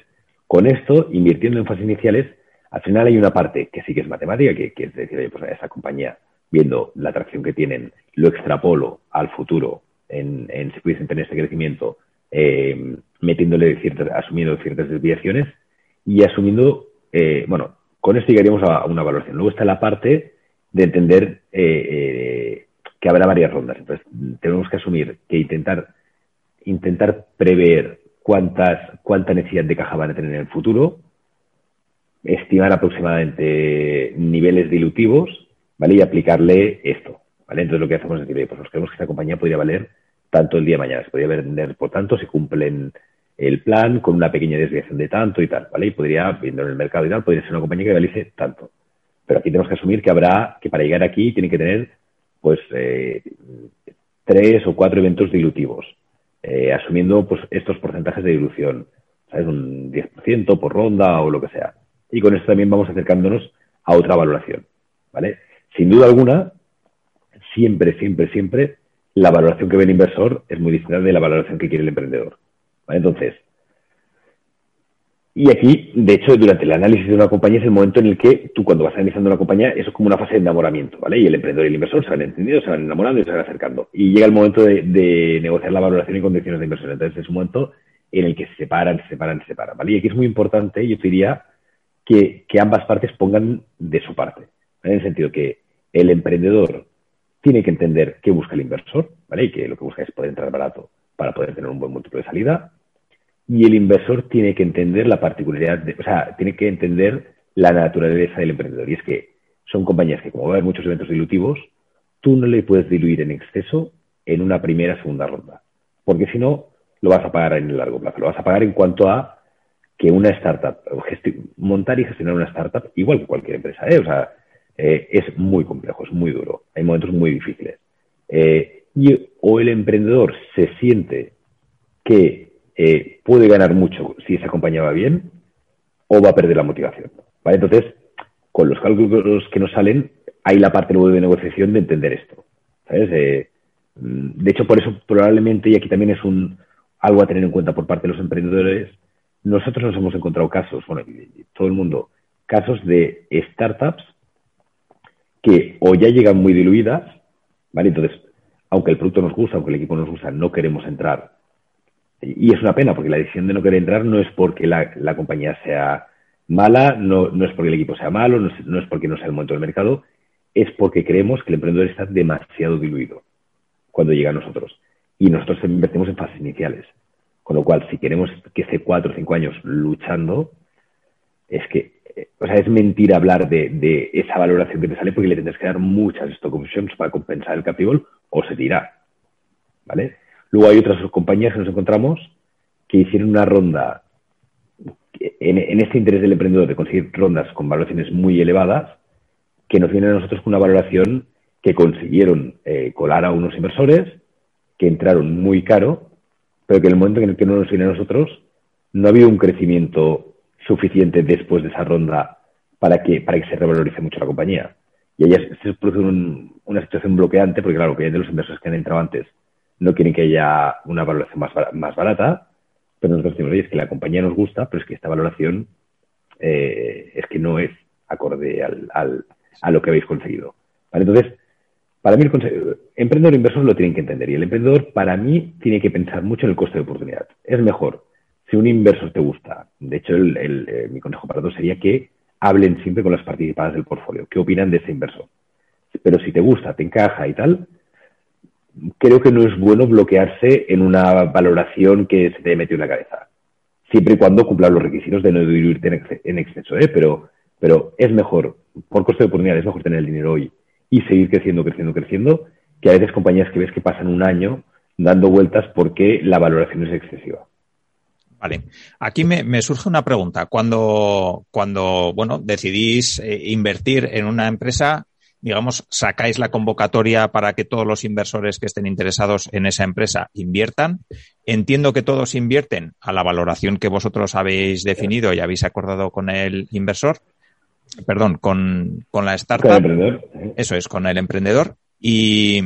con esto, invirtiendo en fases iniciales, al final hay una parte que sí que es matemática, que, es decir, pues a esa compañía viendo la atracción que tienen, lo extrapolo al futuro en, si pudiesen tener este crecimiento, eh, metiéndole ciertas, asumiendo ciertas desviaciones y asumiendo, eh, bueno, con esto llegaríamos a una valoración. Luego está la parte de entender eh, eh, que habrá varias rondas. Entonces, tenemos que asumir que intentar, intentar prever cuántas, cuánta necesidad de caja van a tener en el futuro, estimar aproximadamente niveles dilutivos, ¿vale? Y aplicarle esto, ¿vale? Entonces lo que hacemos es decir, pues nos creemos que esta compañía podría valer tanto el día de mañana, se podría vender por tanto si cumplen el plan con una pequeña desviación de tanto y tal, ¿vale? Y podría, viendo en el mercado y tal, podría ser una compañía que realice tanto. Pero aquí tenemos que asumir que habrá, que para llegar aquí tiene que tener, pues, eh, tres o cuatro eventos dilutivos, eh, asumiendo, pues, estos porcentajes de dilución, ¿sabes? Un 10% por ronda o lo que sea. Y con esto también vamos acercándonos a otra valoración, ¿vale? Sin duda alguna, siempre, siempre, siempre, la valoración que ve el inversor es muy distinta de la valoración que quiere el emprendedor. Entonces, y aquí, de hecho, durante el análisis de una compañía es el momento en el que tú cuando vas analizando una compañía, eso es como una fase de enamoramiento, ¿vale? Y el emprendedor y el inversor se van entendiendo, se van enamorando y se van acercando. Y llega el momento de, negociar la valoración y condiciones de inversión. Entonces es un momento en el que se separan, se separan, se separan, ¿vale? Y aquí es muy importante, yo diría, que, que ambas partes pongan de su parte. En el sentido que el emprendedor tiene que entender qué busca el inversor, ¿vale? Y que lo que busca es poder entrar barato para poder tener un buen múltiplo de salida y el inversor tiene que entender la particularidad, de, o sea, tiene que entender la naturaleza del emprendedor. Y es que son compañías que, como va a haber muchos eventos dilutivos, tú no le puedes diluir en exceso en una primera o segunda ronda. Porque si no, lo vas a pagar en el largo plazo. Lo vas a pagar en cuanto a que una startup, montar y gestionar una startup, igual que cualquier empresa, ¿eh? o sea, eh, es muy complejo, es muy duro. Hay momentos muy difíciles. Eh, y o el emprendedor se siente que eh, puede ganar mucho si esa compañía va bien o va a perder la motivación. ¿vale? Entonces, con los cálculos que nos salen, hay la parte luego de negociación de entender esto. ¿sabes? Mm, de hecho, por eso probablemente, y aquí también es un algo a tener en cuenta por parte de los emprendedores, nosotros nos hemos encontrado casos, bueno, todo el mundo, casos de startups que o ya llegan muy diluidas, ¿vale? Entonces, aunque el producto nos gusta, aunque el equipo nos gusta, no queremos entrar y es una pena, porque la decisión de no querer entrar no es porque la, compañía sea mala, no, no, es porque el equipo sea malo, no es, no es, porque no sea el momento del mercado, es porque creemos que el emprendedor está demasiado diluido cuando llega a nosotros. Y nosotros invertimos en fases iniciales. Con lo cual, si queremos que esté cuatro o cinco años luchando, es que, o sea, es mentira hablar de, esa valoración que te sale porque le tendrás que dar muchas stock options para compensar el capital o se tira. ¿Vale? Luego hay otras compañías que nos encontramos que hicieron una ronda en, este interés del emprendedor de conseguir rondas con valoraciones muy elevadas, que nos vienen a nosotros con una valoración que consiguieron eh, colar a unos inversores que entraron muy caro, pero que en el momento en el que no nos viene a nosotros, no había un crecimiento suficiente después de esa ronda para que, para que se revalorice mucho la compañía. Y ahí se produce una situación bloqueante, porque claro, de los inversores que han entrado antes no quieren que haya una valoración más, más barata, pero nosotros decimos, es que la compañía nos gusta, pero es que esta valoración eh, es que no es acorde al, al, a lo que habéis conseguido. Entonces, para mí el emprendedor e inversor lo tienen que entender y el emprendedor para mí tiene que pensar mucho en el coste de oportunidad. Es mejor si un inversor te gusta, de hecho el, eh, mi consejo para todos sería que hablen siempre con las participadas del portfolio, qué opinan de ese inversor. Pero si te gusta, te encaja y tal, creo que no es bueno bloquearse en una valoración que se te mete en la cabeza. Siempre y cuando cumplan los requisitos de no diluirte en exceso, ¿eh? Pero, pero es mejor, por coste de oportunidad, es mejor tener el dinero hoy y seguir creciendo, creciendo, creciendo, que a veces compañías que ves que pasan un año dando vueltas porque la valoración es excesiva. Vale. Aquí me, surge una pregunta. Cuando, cuando bueno, decidís eh, invertir en una empresa, digamos, sacáis la convocatoria para que todos los inversores que estén interesados en esa empresa inviertan. Entiendo que todos invierten a la valoración que vosotros habéis definido y habéis acordado con el inversor, perdón, con, la startup. Eso es, con el emprendedor. Y,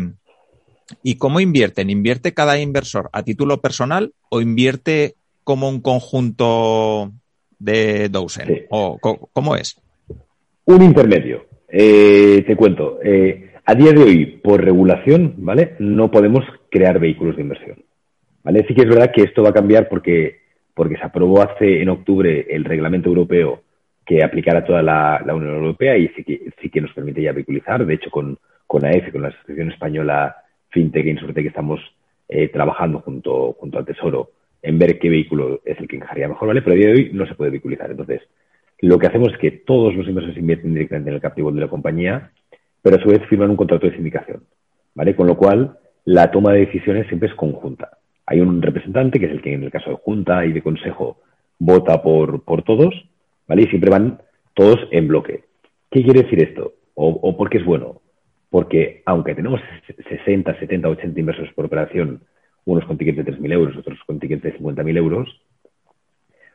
¿Y cómo invierten? ¿Invierte cada inversor a título personal o invierte como un conjunto de Dosen? ¿O cómo es? Un intermedio. Eh, te cuento, eh, a día de hoy, por regulación, ¿vale? No podemos crear vehículos de inversión, ¿vale? Sí que es verdad que esto va a cambiar porque, porque se aprobó hace en octubre el reglamento europeo que aplicar a toda la, Unión Europea y sí que, sí que nos permite ya vehiculizar. De hecho, con, con AEF, con la Asociación Española FinTech e Insurtech, estamos eh, trabajando junto, junto al Tesoro en ver qué vehículo es el que encajaría mejor, ¿vale? Pero a día de hoy no se puede vehiculizar. Entonces, lo que hacemos es que todos los inversores invierten directamente en el captivo de la compañía, pero a su vez firman un contrato de sindicación, ¿vale? Con lo cual, la toma de decisiones siempre es conjunta. Hay un representante, que es el que en el caso de junta y de consejo vota por, por todos, ¿vale? Y siempre van todos en bloque. ¿Qué quiere decir esto? ¿O, o por qué es bueno? Porque aunque tenemos 60, 70, 80 inversores por operación, unos con tickets de 3.000 euros, otros con tickets de 50.000 euros,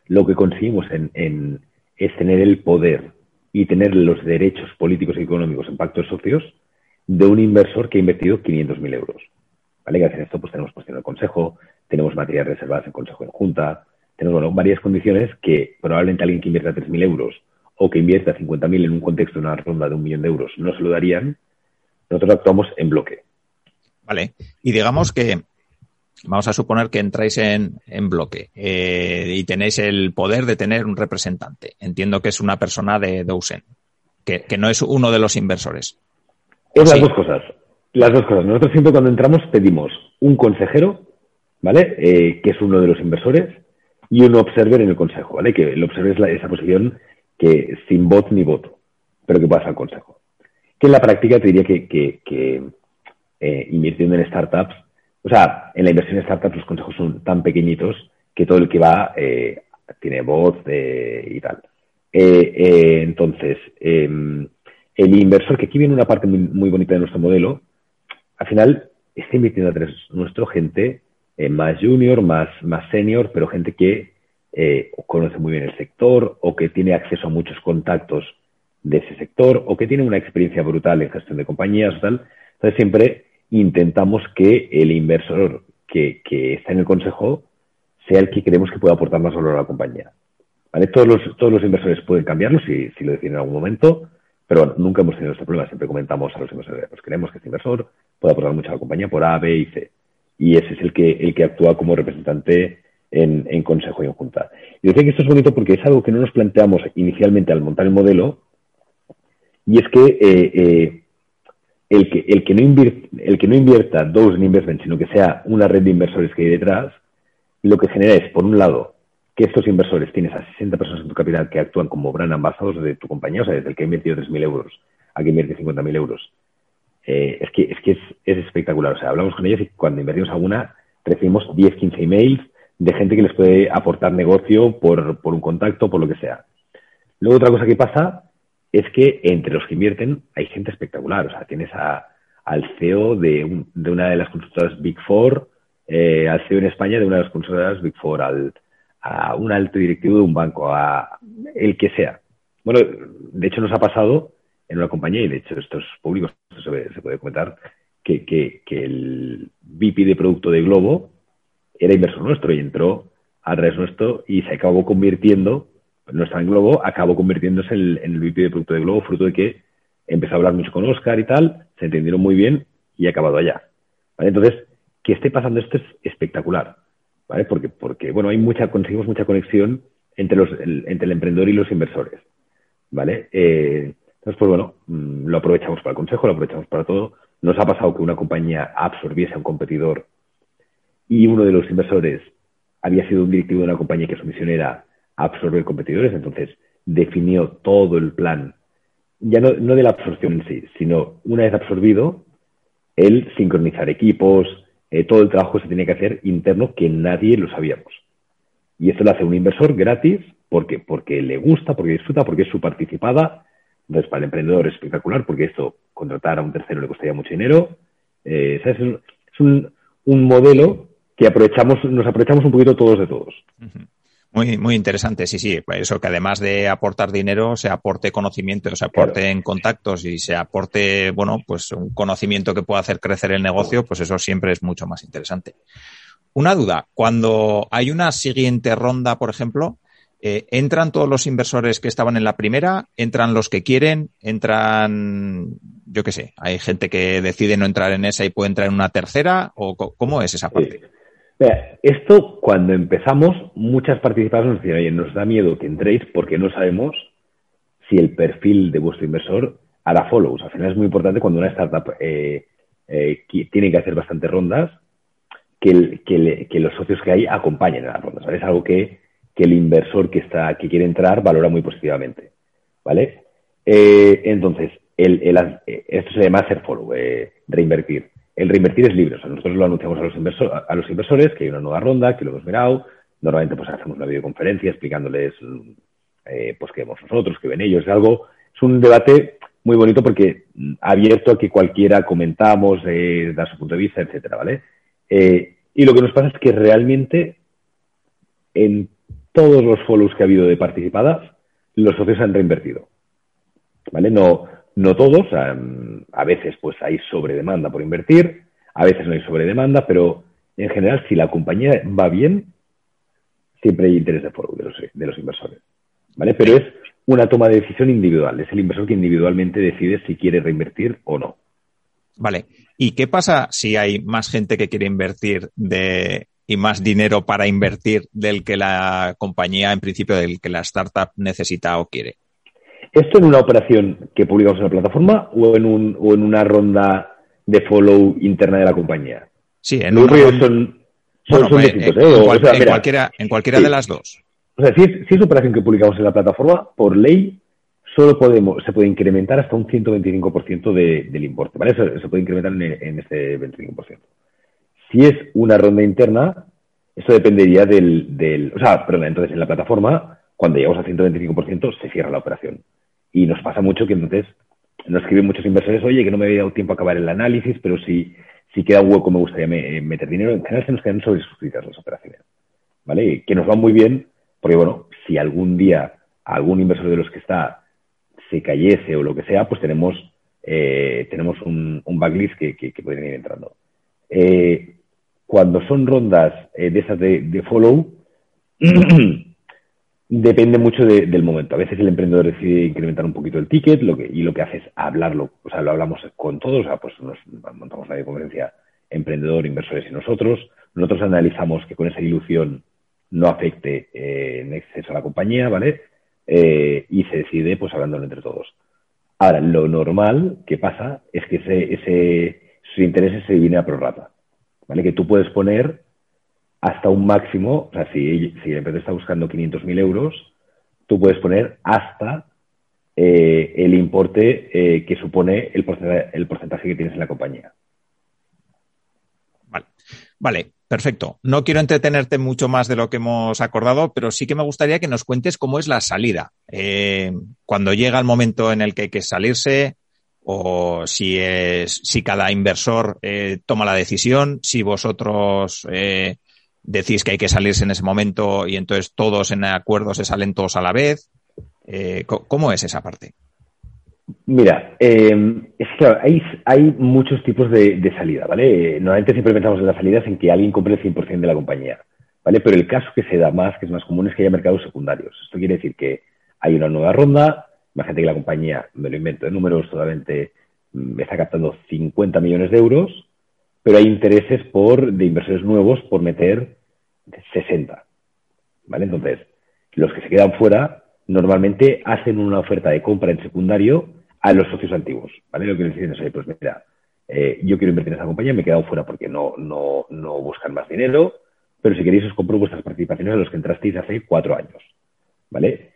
lo que conseguimos es tener el poder y tener los derechos políticos y económicos en pactos socios de un inversor que ha invertido 500.000 euros. ¿Vale? Gracias a esto pues tenemos cuestión del consejo, tenemos materias reservadas en consejo en junta, tenemos varias condiciones que probablemente alguien que invierta 3.000 euros o que invierta 50.000 en un contexto de una ronda de un millón de euros no se lo darían, nosotros actuamos en bloque. Vale. Y digamos que vamos a suponer que entráis en, bloque eh, y tenéis el poder de tener un representante. Entiendo que es una persona de Dousen, que, no es uno de los inversores. Es las dos cosas. Las dos cosas. Nosotros siempre cuando entramos pedimos un consejero, ¿vale? Eh, que es uno de los inversores, y un observer en el consejo, ¿vale? Que el observer es esa posición que sin voz ni voto, pero que pasa al consejo. Que en la práctica te diría que, eh, invirtiendo en startups o sea, en la inversión en startups los consejos son tan pequeñitos que todo el que va eh, tiene voz eh, y tal. Eh, entonces, em, el inversor, que aquí viene una parte muy, bonita de nuestro modelo, al final está invirtiendo a nuestro gente más junior, más, más senior, pero gente que conoce muy bien el sector o que tiene acceso a muchos contactos de ese sector o que tiene una experiencia brutal en gestión de compañías o tal. Entonces siempre intentamos que el inversor que, está en el consejo sea el que creemos que pueda aportar más valor a la compañía. ¿Vale? Todos, los, todos los inversores pueden cambiarlo si, lo deciden en algún momento, pero bueno, nunca hemos tenido este problema. Siempre comentamos a los inversores, pues queremos que este inversor pueda aportar mucho a la compañía por A, B y C. Y ese es el que, el que actúa como representante en, consejo y en junta. Y decía que esto es bonito porque es algo que no nos planteamos inicialmente al montar el modelo, y es que eh, eh, el que, el que, no, invierta, el que no invierta en investment, sino que sea una red de inversores que hay detrás, lo que genera es, por un lado, que estos inversores tienes a 60 personas en tu capital que actúan como brand ambassadors de tu compañía, o sea, desde el que ha invertido 3.000 euros a que invierte 50.000 euros. Eh, es que, es, que es, es, espectacular. O sea, hablamos con ellos y cuando invertimos alguna recibimos 10, 15 emails de gente que les puede aportar negocio por, por un contacto, por lo que sea. Luego otra cosa que pasa es que entre los que invierten hay gente espectacular. O sea, tienes al CEO de, una de las consultoras Big Four, eh, al CEO en España de una de las consultoras Big Four, al, a un alto directivo de un banco, a el que sea. Bueno, de hecho nos ha pasado en una compañía, y de hecho esto es público, esto se, puede comentar, que, que, el VP de producto de Globo era inversor nuestro y entró a través nuestro y se acabó convirtiendo no estaba en Globo, acabó convirtiéndose en el, VP de producto de Globo, fruto de que empezó a hablar mucho con Oscar y tal, se entendieron muy bien y ha acabado allá. Entonces, que esté pasando esto es espectacular, ¿vale? Porque, porque bueno, hay mucha, conseguimos mucha conexión entre, los, el, entre el emprendedor y los inversores, ¿vale? Eh, entonces, pues bueno, mm, lo aprovechamos para el consejo, lo aprovechamos para todo. Nos ha pasado que una compañía absorbiese a un competidor y uno de los inversores había sido un directivo de una compañía que su misión era absorber competidores, entonces definió todo el plan, ya no, no de la absorción en sí, sino una vez absorbido, el sincronizar equipos, eh, todo el trabajo se tenía que hacer interno que nadie lo sabíamos. Y esto lo hace un inversor gratis porque, porque le gusta, porque disfruta, porque es su participada. Entonces, para el emprendedor es espectacular porque esto, contratar a un tercero le costaría mucho dinero. Eh, es, un, un, modelo que aprovechamos, nos aprovechamos un poquito todos de todos. Muy, muy interesante, sí, sí. Eso que además de aportar dinero, se aporte conocimiento, se aporte en contactos y se aporte, bueno, pues un conocimiento que pueda hacer crecer el negocio, pues eso siempre es mucho más interesante. Una duda, cuando hay una siguiente ronda, por ejemplo, eh, ¿entran todos los inversores que estaban en la primera? ¿Entran los que quieren? ¿Entran, yo qué sé, hay gente que decide no entrar en esa y puede entrar en una tercera? ¿O cómo es esa parte? Esto cuando empezamos, muchas participadas nos decían, oye, nos da miedo que entréis porque no sabemos si el perfil de vuestro inversor hará follows. Al final es muy importante cuando una startup eh, eh, tiene que hacer bastantes rondas, que, que, los socios que hay acompañen a las rondas. Es algo que, el inversor que, está, que quiere entrar valora muy positivamente. ¿Vale? Eh, entonces, el, esto se llama hacer follow, reinvertir. El reinvertir es libre. nosotros lo anunciamos a los, a los inversores que hay una nueva ronda, que lo hemos mirado. Normalmente pues hacemos una videoconferencia explicándoles pues qué vemos nosotros, qué ven ellos. Es algo, es un debate muy bonito porque mm, abierto a que cualquiera comentamos, eh, da su punto de vista, etcétera, ¿vale? Eh, y lo que nos pasa es que realmente en todos los follows que ha habido de participadas, los socios han reinvertido. ¿Vale? No, no todos, a, veces pues hay sobredemanda por invertir, a veces no hay sobredemanda, pero en general si la compañía va bien, siempre hay interés de follow de los, de los inversores. ¿Vale? Pero es una toma de decisión individual. Es el inversor que individualmente decide si quiere reinvertir o no. Vale. ¿Y qué pasa si hay más gente que quiere invertir de, y más dinero para invertir del que la compañía, en principio, del que la startup necesita o quiere? ¿Esto en una operación que publicamos en la plataforma o en, un, o en una ronda de follow interna de la compañía? Sí, en un son, en, cualquiera, en cualquiera de las dos. O sea, si es, operación que publicamos en la plataforma, por ley, solo podemos, se puede incrementar hasta un 125% del importe, ¿vale? Se puede incrementar en, en este 25%. Si es una ronda interna, eso dependería del, del, o sea, perdón, entonces en la plataforma, cuando llegamos al 125%, se cierra la operación. Y nos pasa mucho que entonces nos escriben muchos inversores, oye, que no me había dado tiempo a acabar el análisis, pero si, si queda hueco me gustaría meter dinero. En general se nos quedan sobresuscritas las operaciones, ¿vale? Que nos van muy bien porque, bueno, si algún día algún inversor de los que está se cayese o lo que sea, pues tenemos, eh, tenemos un, backlist que, que, pueden ir entrando. Eh, cuando son rondas eh, de esas de, follow, depende mucho del momento. A veces el emprendedor decide incrementar un poquito el ticket lo que, y lo que hace es hablarlo, o sea, lo hablamos con todos, o sea, pues nos montamos una conferencia emprendedor, inversores y nosotros. Nosotros analizamos que con esa ilusión no afecte eh, en exceso a la compañía, ¿vale? Eh, y se decide pues hablándolo entre todos. Ahora, lo normal que pasa es que ese, ese, sus intereses se dividen a prorrata, ¿vale? Que tú puedes poner hasta un máximo, o sea, si, si el empresa está buscando 500.000 euros, tú puedes poner hasta eh, el importe que supone el porcentaje, el porcentaje que tienes en la compañía. Vale. Vale, perfecto. No quiero entretenerte mucho más de lo que hemos acordado, pero sí que me gustaría que nos cuentes cómo es la salida. Eh, cuando llega el momento en el que hay que salirse, o si es, si cada inversor eh, toma la decisión, si vosotros eh, decís que hay que salirse en ese momento y entonces todos en acuerdo se salen todos a la vez. ¿Cómo es esa parte? Mira, eh, es que hay, muchos tipos de, salida, ¿vale? Normalmente siempre pensamos en las salidas en que alguien compre el 100% de la compañía, ¿vale? Pero el caso que se da más, que es más común, es que haya mercados secundarios. Esto quiere decir que hay una nueva ronda, imagínate que la compañía, me lo invento, de números solamente me mm, está captando 50 millones de euros, pero hay intereses por, de inversores nuevos por meter 60, ¿vale? Entonces, los que se quedan fuera normalmente hacen una oferta de compra en secundario a los socios antiguos, ¿vale? Lo que les dicen es, pues mira, eh, yo quiero invertir en esa compañía, me he quedado fuera porque no, no, no buscan más dinero, pero si queréis os compro vuestras participaciones a los que entrasteis hace cuatro años, ¿vale?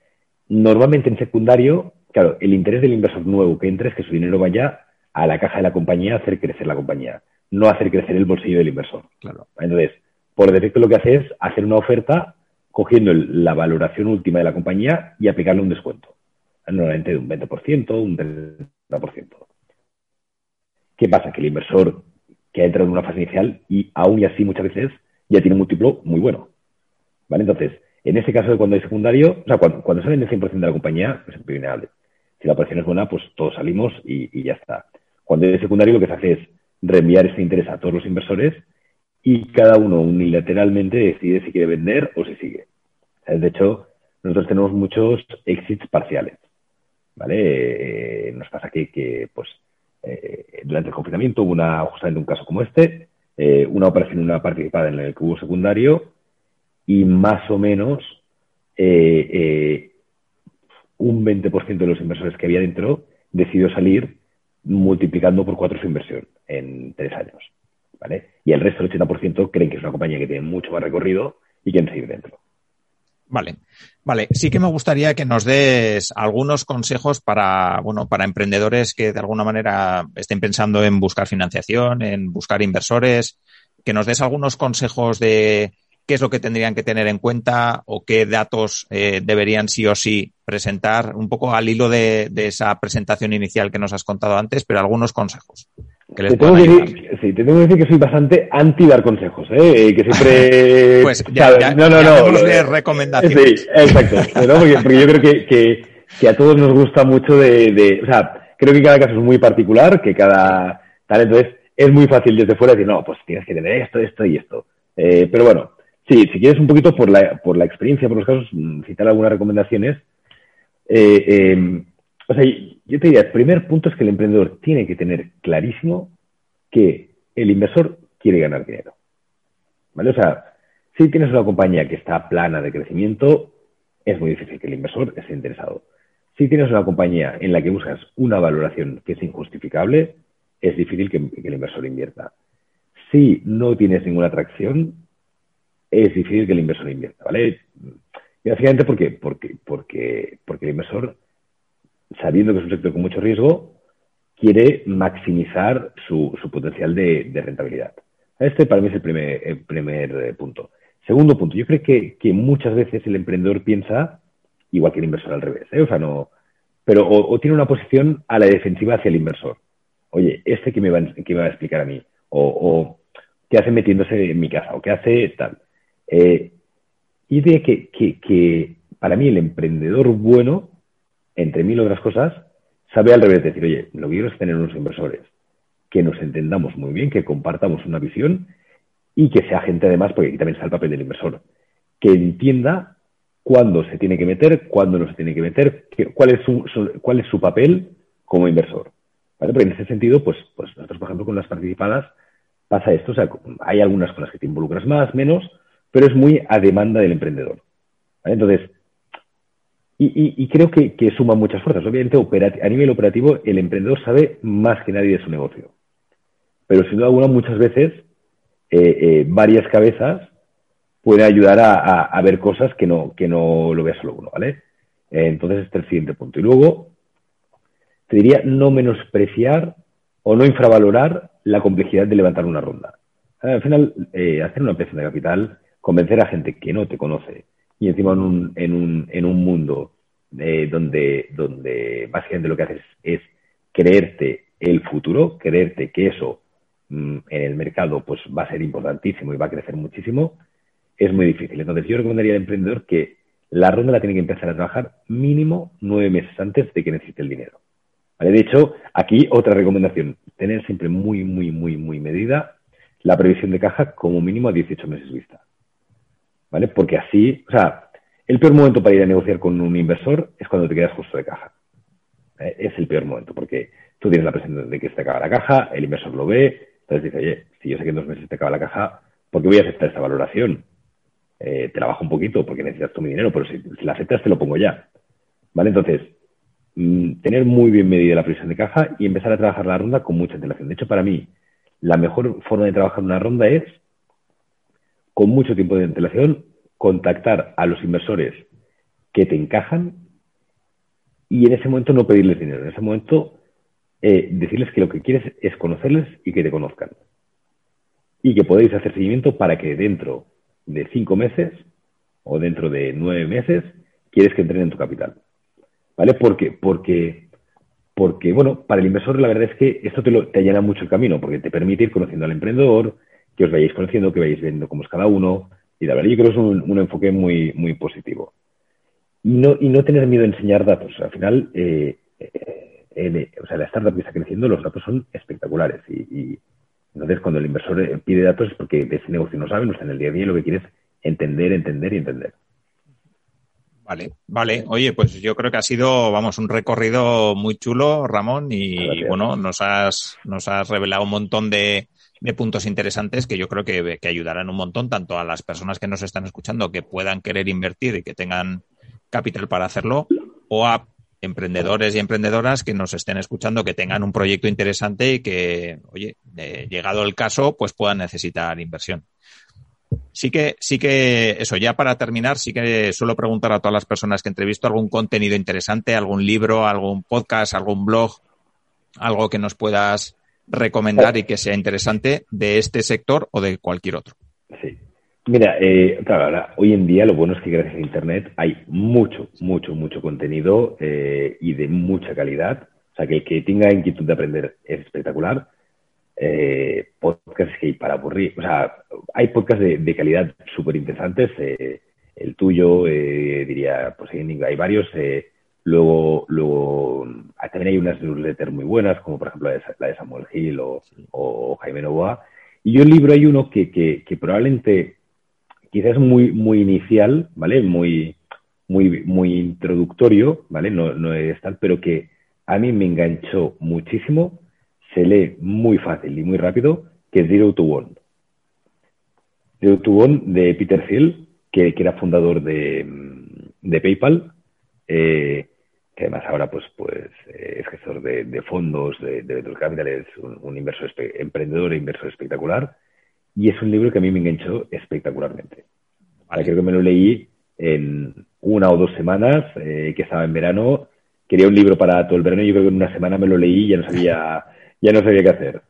Normalmente en secundario, claro, el interés del inversor nuevo que entre es que su dinero vaya a la caja de la compañía a hacer crecer la compañía, no a hacer crecer el bolsillo del inversor. Claro. Entonces, por defecto lo que hace es hacer una oferta cogiendo la valoración última de la compañía y aplicarle un descuento, normalmente de un 20%, un 30%. ¿Qué pasa? Que el inversor que ha entrado en una fase inicial y aún y así muchas veces ya tiene un múltiplo muy bueno. ¿Vale? Entonces, en ese caso de cuando hay secundario, o sea, cuando, salen el 100% de la compañía, es impepinable. Si la operación es buena, pues todos salimos y, y ya está. Cuando hay secundario, lo que se hace es reenviar ese interés a todos los inversores y cada uno unilateralmente decide si quiere vender o si sigue. De hecho, nosotros tenemos muchos exits parciales. ¿Vale? Eh, nos pasa que, pues, eh, durante el confinamiento hubo una, justamente un caso como este, eh, una operación, una participada en el que hubo secundario y más o menos un 20% de los inversores que había dentro decidió salir multiplicando por cuatro su inversión en tres años. ¿Vale? Y el resto, el 80%, creen que es una compañía que tiene mucho más recorrido y quieren seguir dentro. Vale, vale. Sí que me gustaría que nos des algunos consejos para, bueno, para emprendedores que de alguna manera estén pensando en buscar financiación, en buscar inversores, que nos des algunos consejos de qué es lo que tendrían que tener en cuenta o qué datos eh, deberían sí o sí presentar, un poco al hilo de, esa presentación inicial que nos has contado antes, pero algunos consejos. Que les te, tengo que decir, sí, te tengo que decir que soy bastante anti dar consejos, ¿eh? que siempre... pues ya, no, no, no, de recomendaciones. Sí, exacto, porque, yo creo que, que, a todos nos gusta mucho de, de, O sea, creo que cada caso es muy particular, que cada tal, entonces es muy fácil desde fuera decir, no, pues tienes que tener esto, esto y esto. Eh, pero bueno, Sí, si quieres un poquito por la, por la experiencia, por los casos, mm, citar algunas recomendaciones. Eh, em, o sea, yo te diría, el primer punto es que el emprendedor tiene que tener clarísimo que el inversor quiere ganar dinero. ¿Vale? O sea, si tienes una compañía que está plana de crecimiento, es muy difícil que el inversor esté interesado. Si tienes una compañía en la que buscas una valoración que es injustificable, es difícil que, el inversor invierta. Si no tienes ninguna atracción, es difícil que el inversor invierta, ¿vale? Y básicamente porque, porque, porque, porque el inversor, sabiendo que es un sector con mucho riesgo, quiere maximizar su, su potencial de, rentabilidad. Este para mí es el primer, primer eh, punto. Segundo punto, yo creo que, que, muchas veces el emprendedor piensa igual que el inversor al revés, ¿eh? o sea, no, pero o, tiene una posición a la defensiva hacia el inversor. Oye, este que me va, que me va a explicar a mí, o, o qué hace metiéndose en mi casa, o qué hace tal. Eh, y diría que, que, para mí el emprendedor bueno, entre mil otras cosas, sabe al revés decir, oye, lo que quiero es tener unos inversores que nos entendamos muy bien, que compartamos una visión y que sea gente además, porque aquí también está el papel del inversor, que entienda cuándo se tiene que meter, cuándo no se tiene que meter, cuál, es su, cuál es su papel como inversor. ¿Vale? Porque en ese sentido, pues, pues nosotros, por ejemplo, con las participadas pasa esto, o sea, hay algunas con las que te involucras más, menos, pero es muy a demanda del emprendedor. Entonces, y, creo que, suma muchas fuerzas. Obviamente, a nivel operativo, el emprendedor sabe más que nadie de su negocio. Pero sin duda alguna, muchas veces, eh, eh, varias cabezas pueden ayudar a, ver cosas que no, que no lo vea solo uno, ¿vale? Eh, entonces, este es el siguiente punto. Y luego, te diría no menospreciar o no infravalorar la complejidad de levantar una ronda. Al final, hacer una presión de capital convencer a gente que no te conoce y encima en un, en un, en un mundo eh, donde, donde básicamente lo que haces es creerte el futuro, creerte que eso mm, en el mercado pues va a ser importantísimo y va a crecer muchísimo, es muy difícil. Entonces yo recomendaría al emprendedor que la ronda la tiene que empezar a trabajar mínimo nueve meses antes de que necesite el dinero. ¿Vale? De hecho, aquí otra recomendación, tener siempre muy, muy, muy, muy medida la previsión de caja como mínimo a 18 meses vista. ¿Vale? Porque así, o sea, el peor momento para ir a negociar con un inversor es cuando te quedas justo de caja. ¿eh? Es el peor momento, porque tú tienes la presión de que se te acaba la caja, el inversor lo ve, entonces dice, oye, si yo sé que en dos meses te acaba la caja, ¿por qué voy a aceptar esta valoración? Eh, te la bajo un poquito porque necesitas tu dinero, pero si, la aceptas te lo pongo ya. ¿Vale? Entonces, mm, tener muy bien medida la presión de caja y empezar a trabajar la ronda con mucha antelación. De hecho, para mí, la mejor forma de trabajar una ronda es con mucho tiempo de antelación, contactar a los inversores que te encajan y en ese momento no pedirles dinero. En ese momento eh, decirles que lo que quieres es conocerles y que te conozcan. Y que podéis hacer seguimiento para que dentro de cinco meses o dentro de nueve meses quieres que entren en tu capital. ¿Vale? Porque, porque, porque bueno, para el inversor la verdad es que esto te, lo, te mucho el camino, porque te permite ir conociendo al emprendedor, que os vayáis conociendo, que vayáis viendo cómo es cada uno. Y la verdad, yo creo que es un, enfoque muy, muy positivo. Y no, y no tener miedo a enseñar datos. Al final, eh, eh, o sea, la startup que está creciendo, los datos son espectaculares. Y, entonces, cuando el inversor eh, pide datos es porque de ese negocio no sabe, no está en el día a día y lo que quiere es entender, entender y entender. Vale, vale. Oye, pues yo creo que ha sido, vamos, un recorrido muy chulo, Ramón, y bueno, nos has, nos has revelado un montón de, de puntos interesantes que yo creo que, que, ayudarán un montón tanto a las personas que nos están escuchando que puedan querer invertir y que tengan capital para hacerlo, o a emprendedores y emprendedoras que nos estén escuchando, que tengan un proyecto interesante y que, oye, llegado el caso, pues puedan necesitar inversión. Sí que, sí que, eso, ya para terminar, sí que suelo preguntar a todas las personas que entrevisto algún contenido interesante, algún libro, algún podcast, algún blog, algo que nos puedas recomendar y que sea interesante de este sector o de cualquier otro. Sí. Mira, eh, claro, hoy en día lo bueno es que gracias a Internet hay mucho, mucho, mucho contenido eh, y de mucha calidad. O sea, que el que tenga inquietud de aprender es espectacular. Eh, podcasts que hay para aburrir. O sea, hay podcasts de, calidad súper interesantes. Eh, el tuyo, diría, pues hay, varios. Luego, luego también hay unas newsletters muy buenas, como por ejemplo la de, Samuel Hill o, Jaime Novoa. Y yo el libro hay uno que, que probablemente quizás muy, muy inicial, ¿vale? Muy, muy, muy introductorio, ¿vale? No, no es tal, pero que a mí me enganchó muchísimo, se lee muy fácil y muy rápido, que es Zero to One. Zero to One de Peter Thiel, que, era fundador de, de PayPal, eh, que además ahora pues, pues eh, es gestor de, fondos, de, de Capital, es un, inversor emprendedor e inversor espectacular y es un libro que a mí me enganchó espectacularmente. Creo que me lo leí en una o dos semanas, eh, que estaba en verano. Quería un libro para todo el verano y yo creo que en una semana me lo leí y ya no sabía, ya no sabía qué hacer.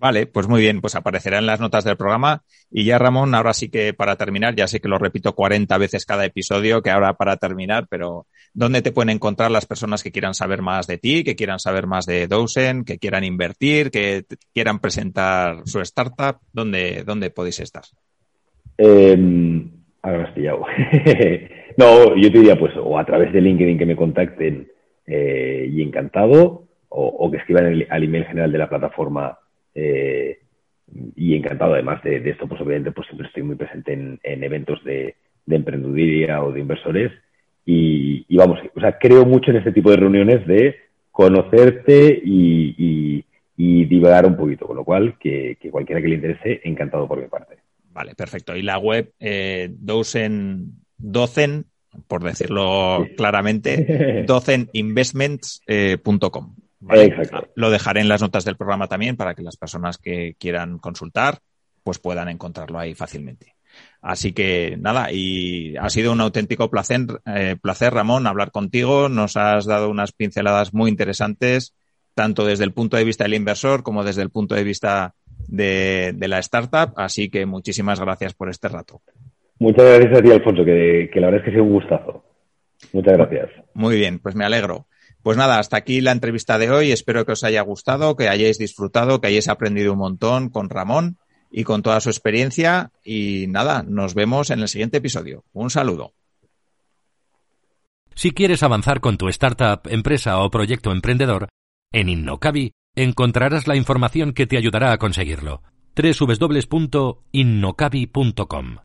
Vale, pues muy bien, pues aparecerá en las notas del programa. Y ya, Ramón, ahora sí que para terminar, ya sé que lo repito 40 veces cada episodio, que ahora para terminar, pero ¿dónde te pueden encontrar las personas que quieran saber más de ti, que quieran saber más de Dosen, que quieran invertir, que quieran presentar su startup? ¿Dónde, dónde podéis estar? Eh, ahora me has pillado. no, yo te diría, pues, o a través de LinkedIn que me contacten eh, y encantado, o, que escriban al email general de la plataforma eh, y encantado además de, esto, pues obviamente pues siempre estoy muy presente en, eventos de, de o de inversores y, vamos, o sea, creo mucho en este tipo de reuniones de conocerte y, y, divagar un poquito, con lo cual que, cualquiera que le interese, encantado por mi parte. Vale, perfecto. Y la web eh, Docen, por decirlo claramente, doceninvestments.com. Lo dejaré en las notas del programa también para que las personas que quieran consultar pues puedan encontrarlo ahí fácilmente. Así que nada, y ha sido un auténtico placer, eh, placer, Ramón, hablar contigo. Nos has dado unas pinceladas muy interesantes, tanto desde el punto de vista del inversor como desde el punto de vista de, la startup. Así que muchísimas gracias por este rato. Muchas gracias a ti, Alfonso, que, que la verdad es que ha sido un gustazo. Muchas gracias. Muy bien, pues me alegro. Pues nada, hasta aquí la entrevista de hoy. Espero que os haya gustado, que hayáis disfrutado, que hayáis aprendido un montón con Ramón y con toda su experiencia. Y nada, nos vemos en el siguiente episodio. Un saludo. Si quieres avanzar con tu startup, empresa o proyecto emprendedor, en Innocabi encontrarás la información que te ayudará a conseguirlo. www.innocabi.com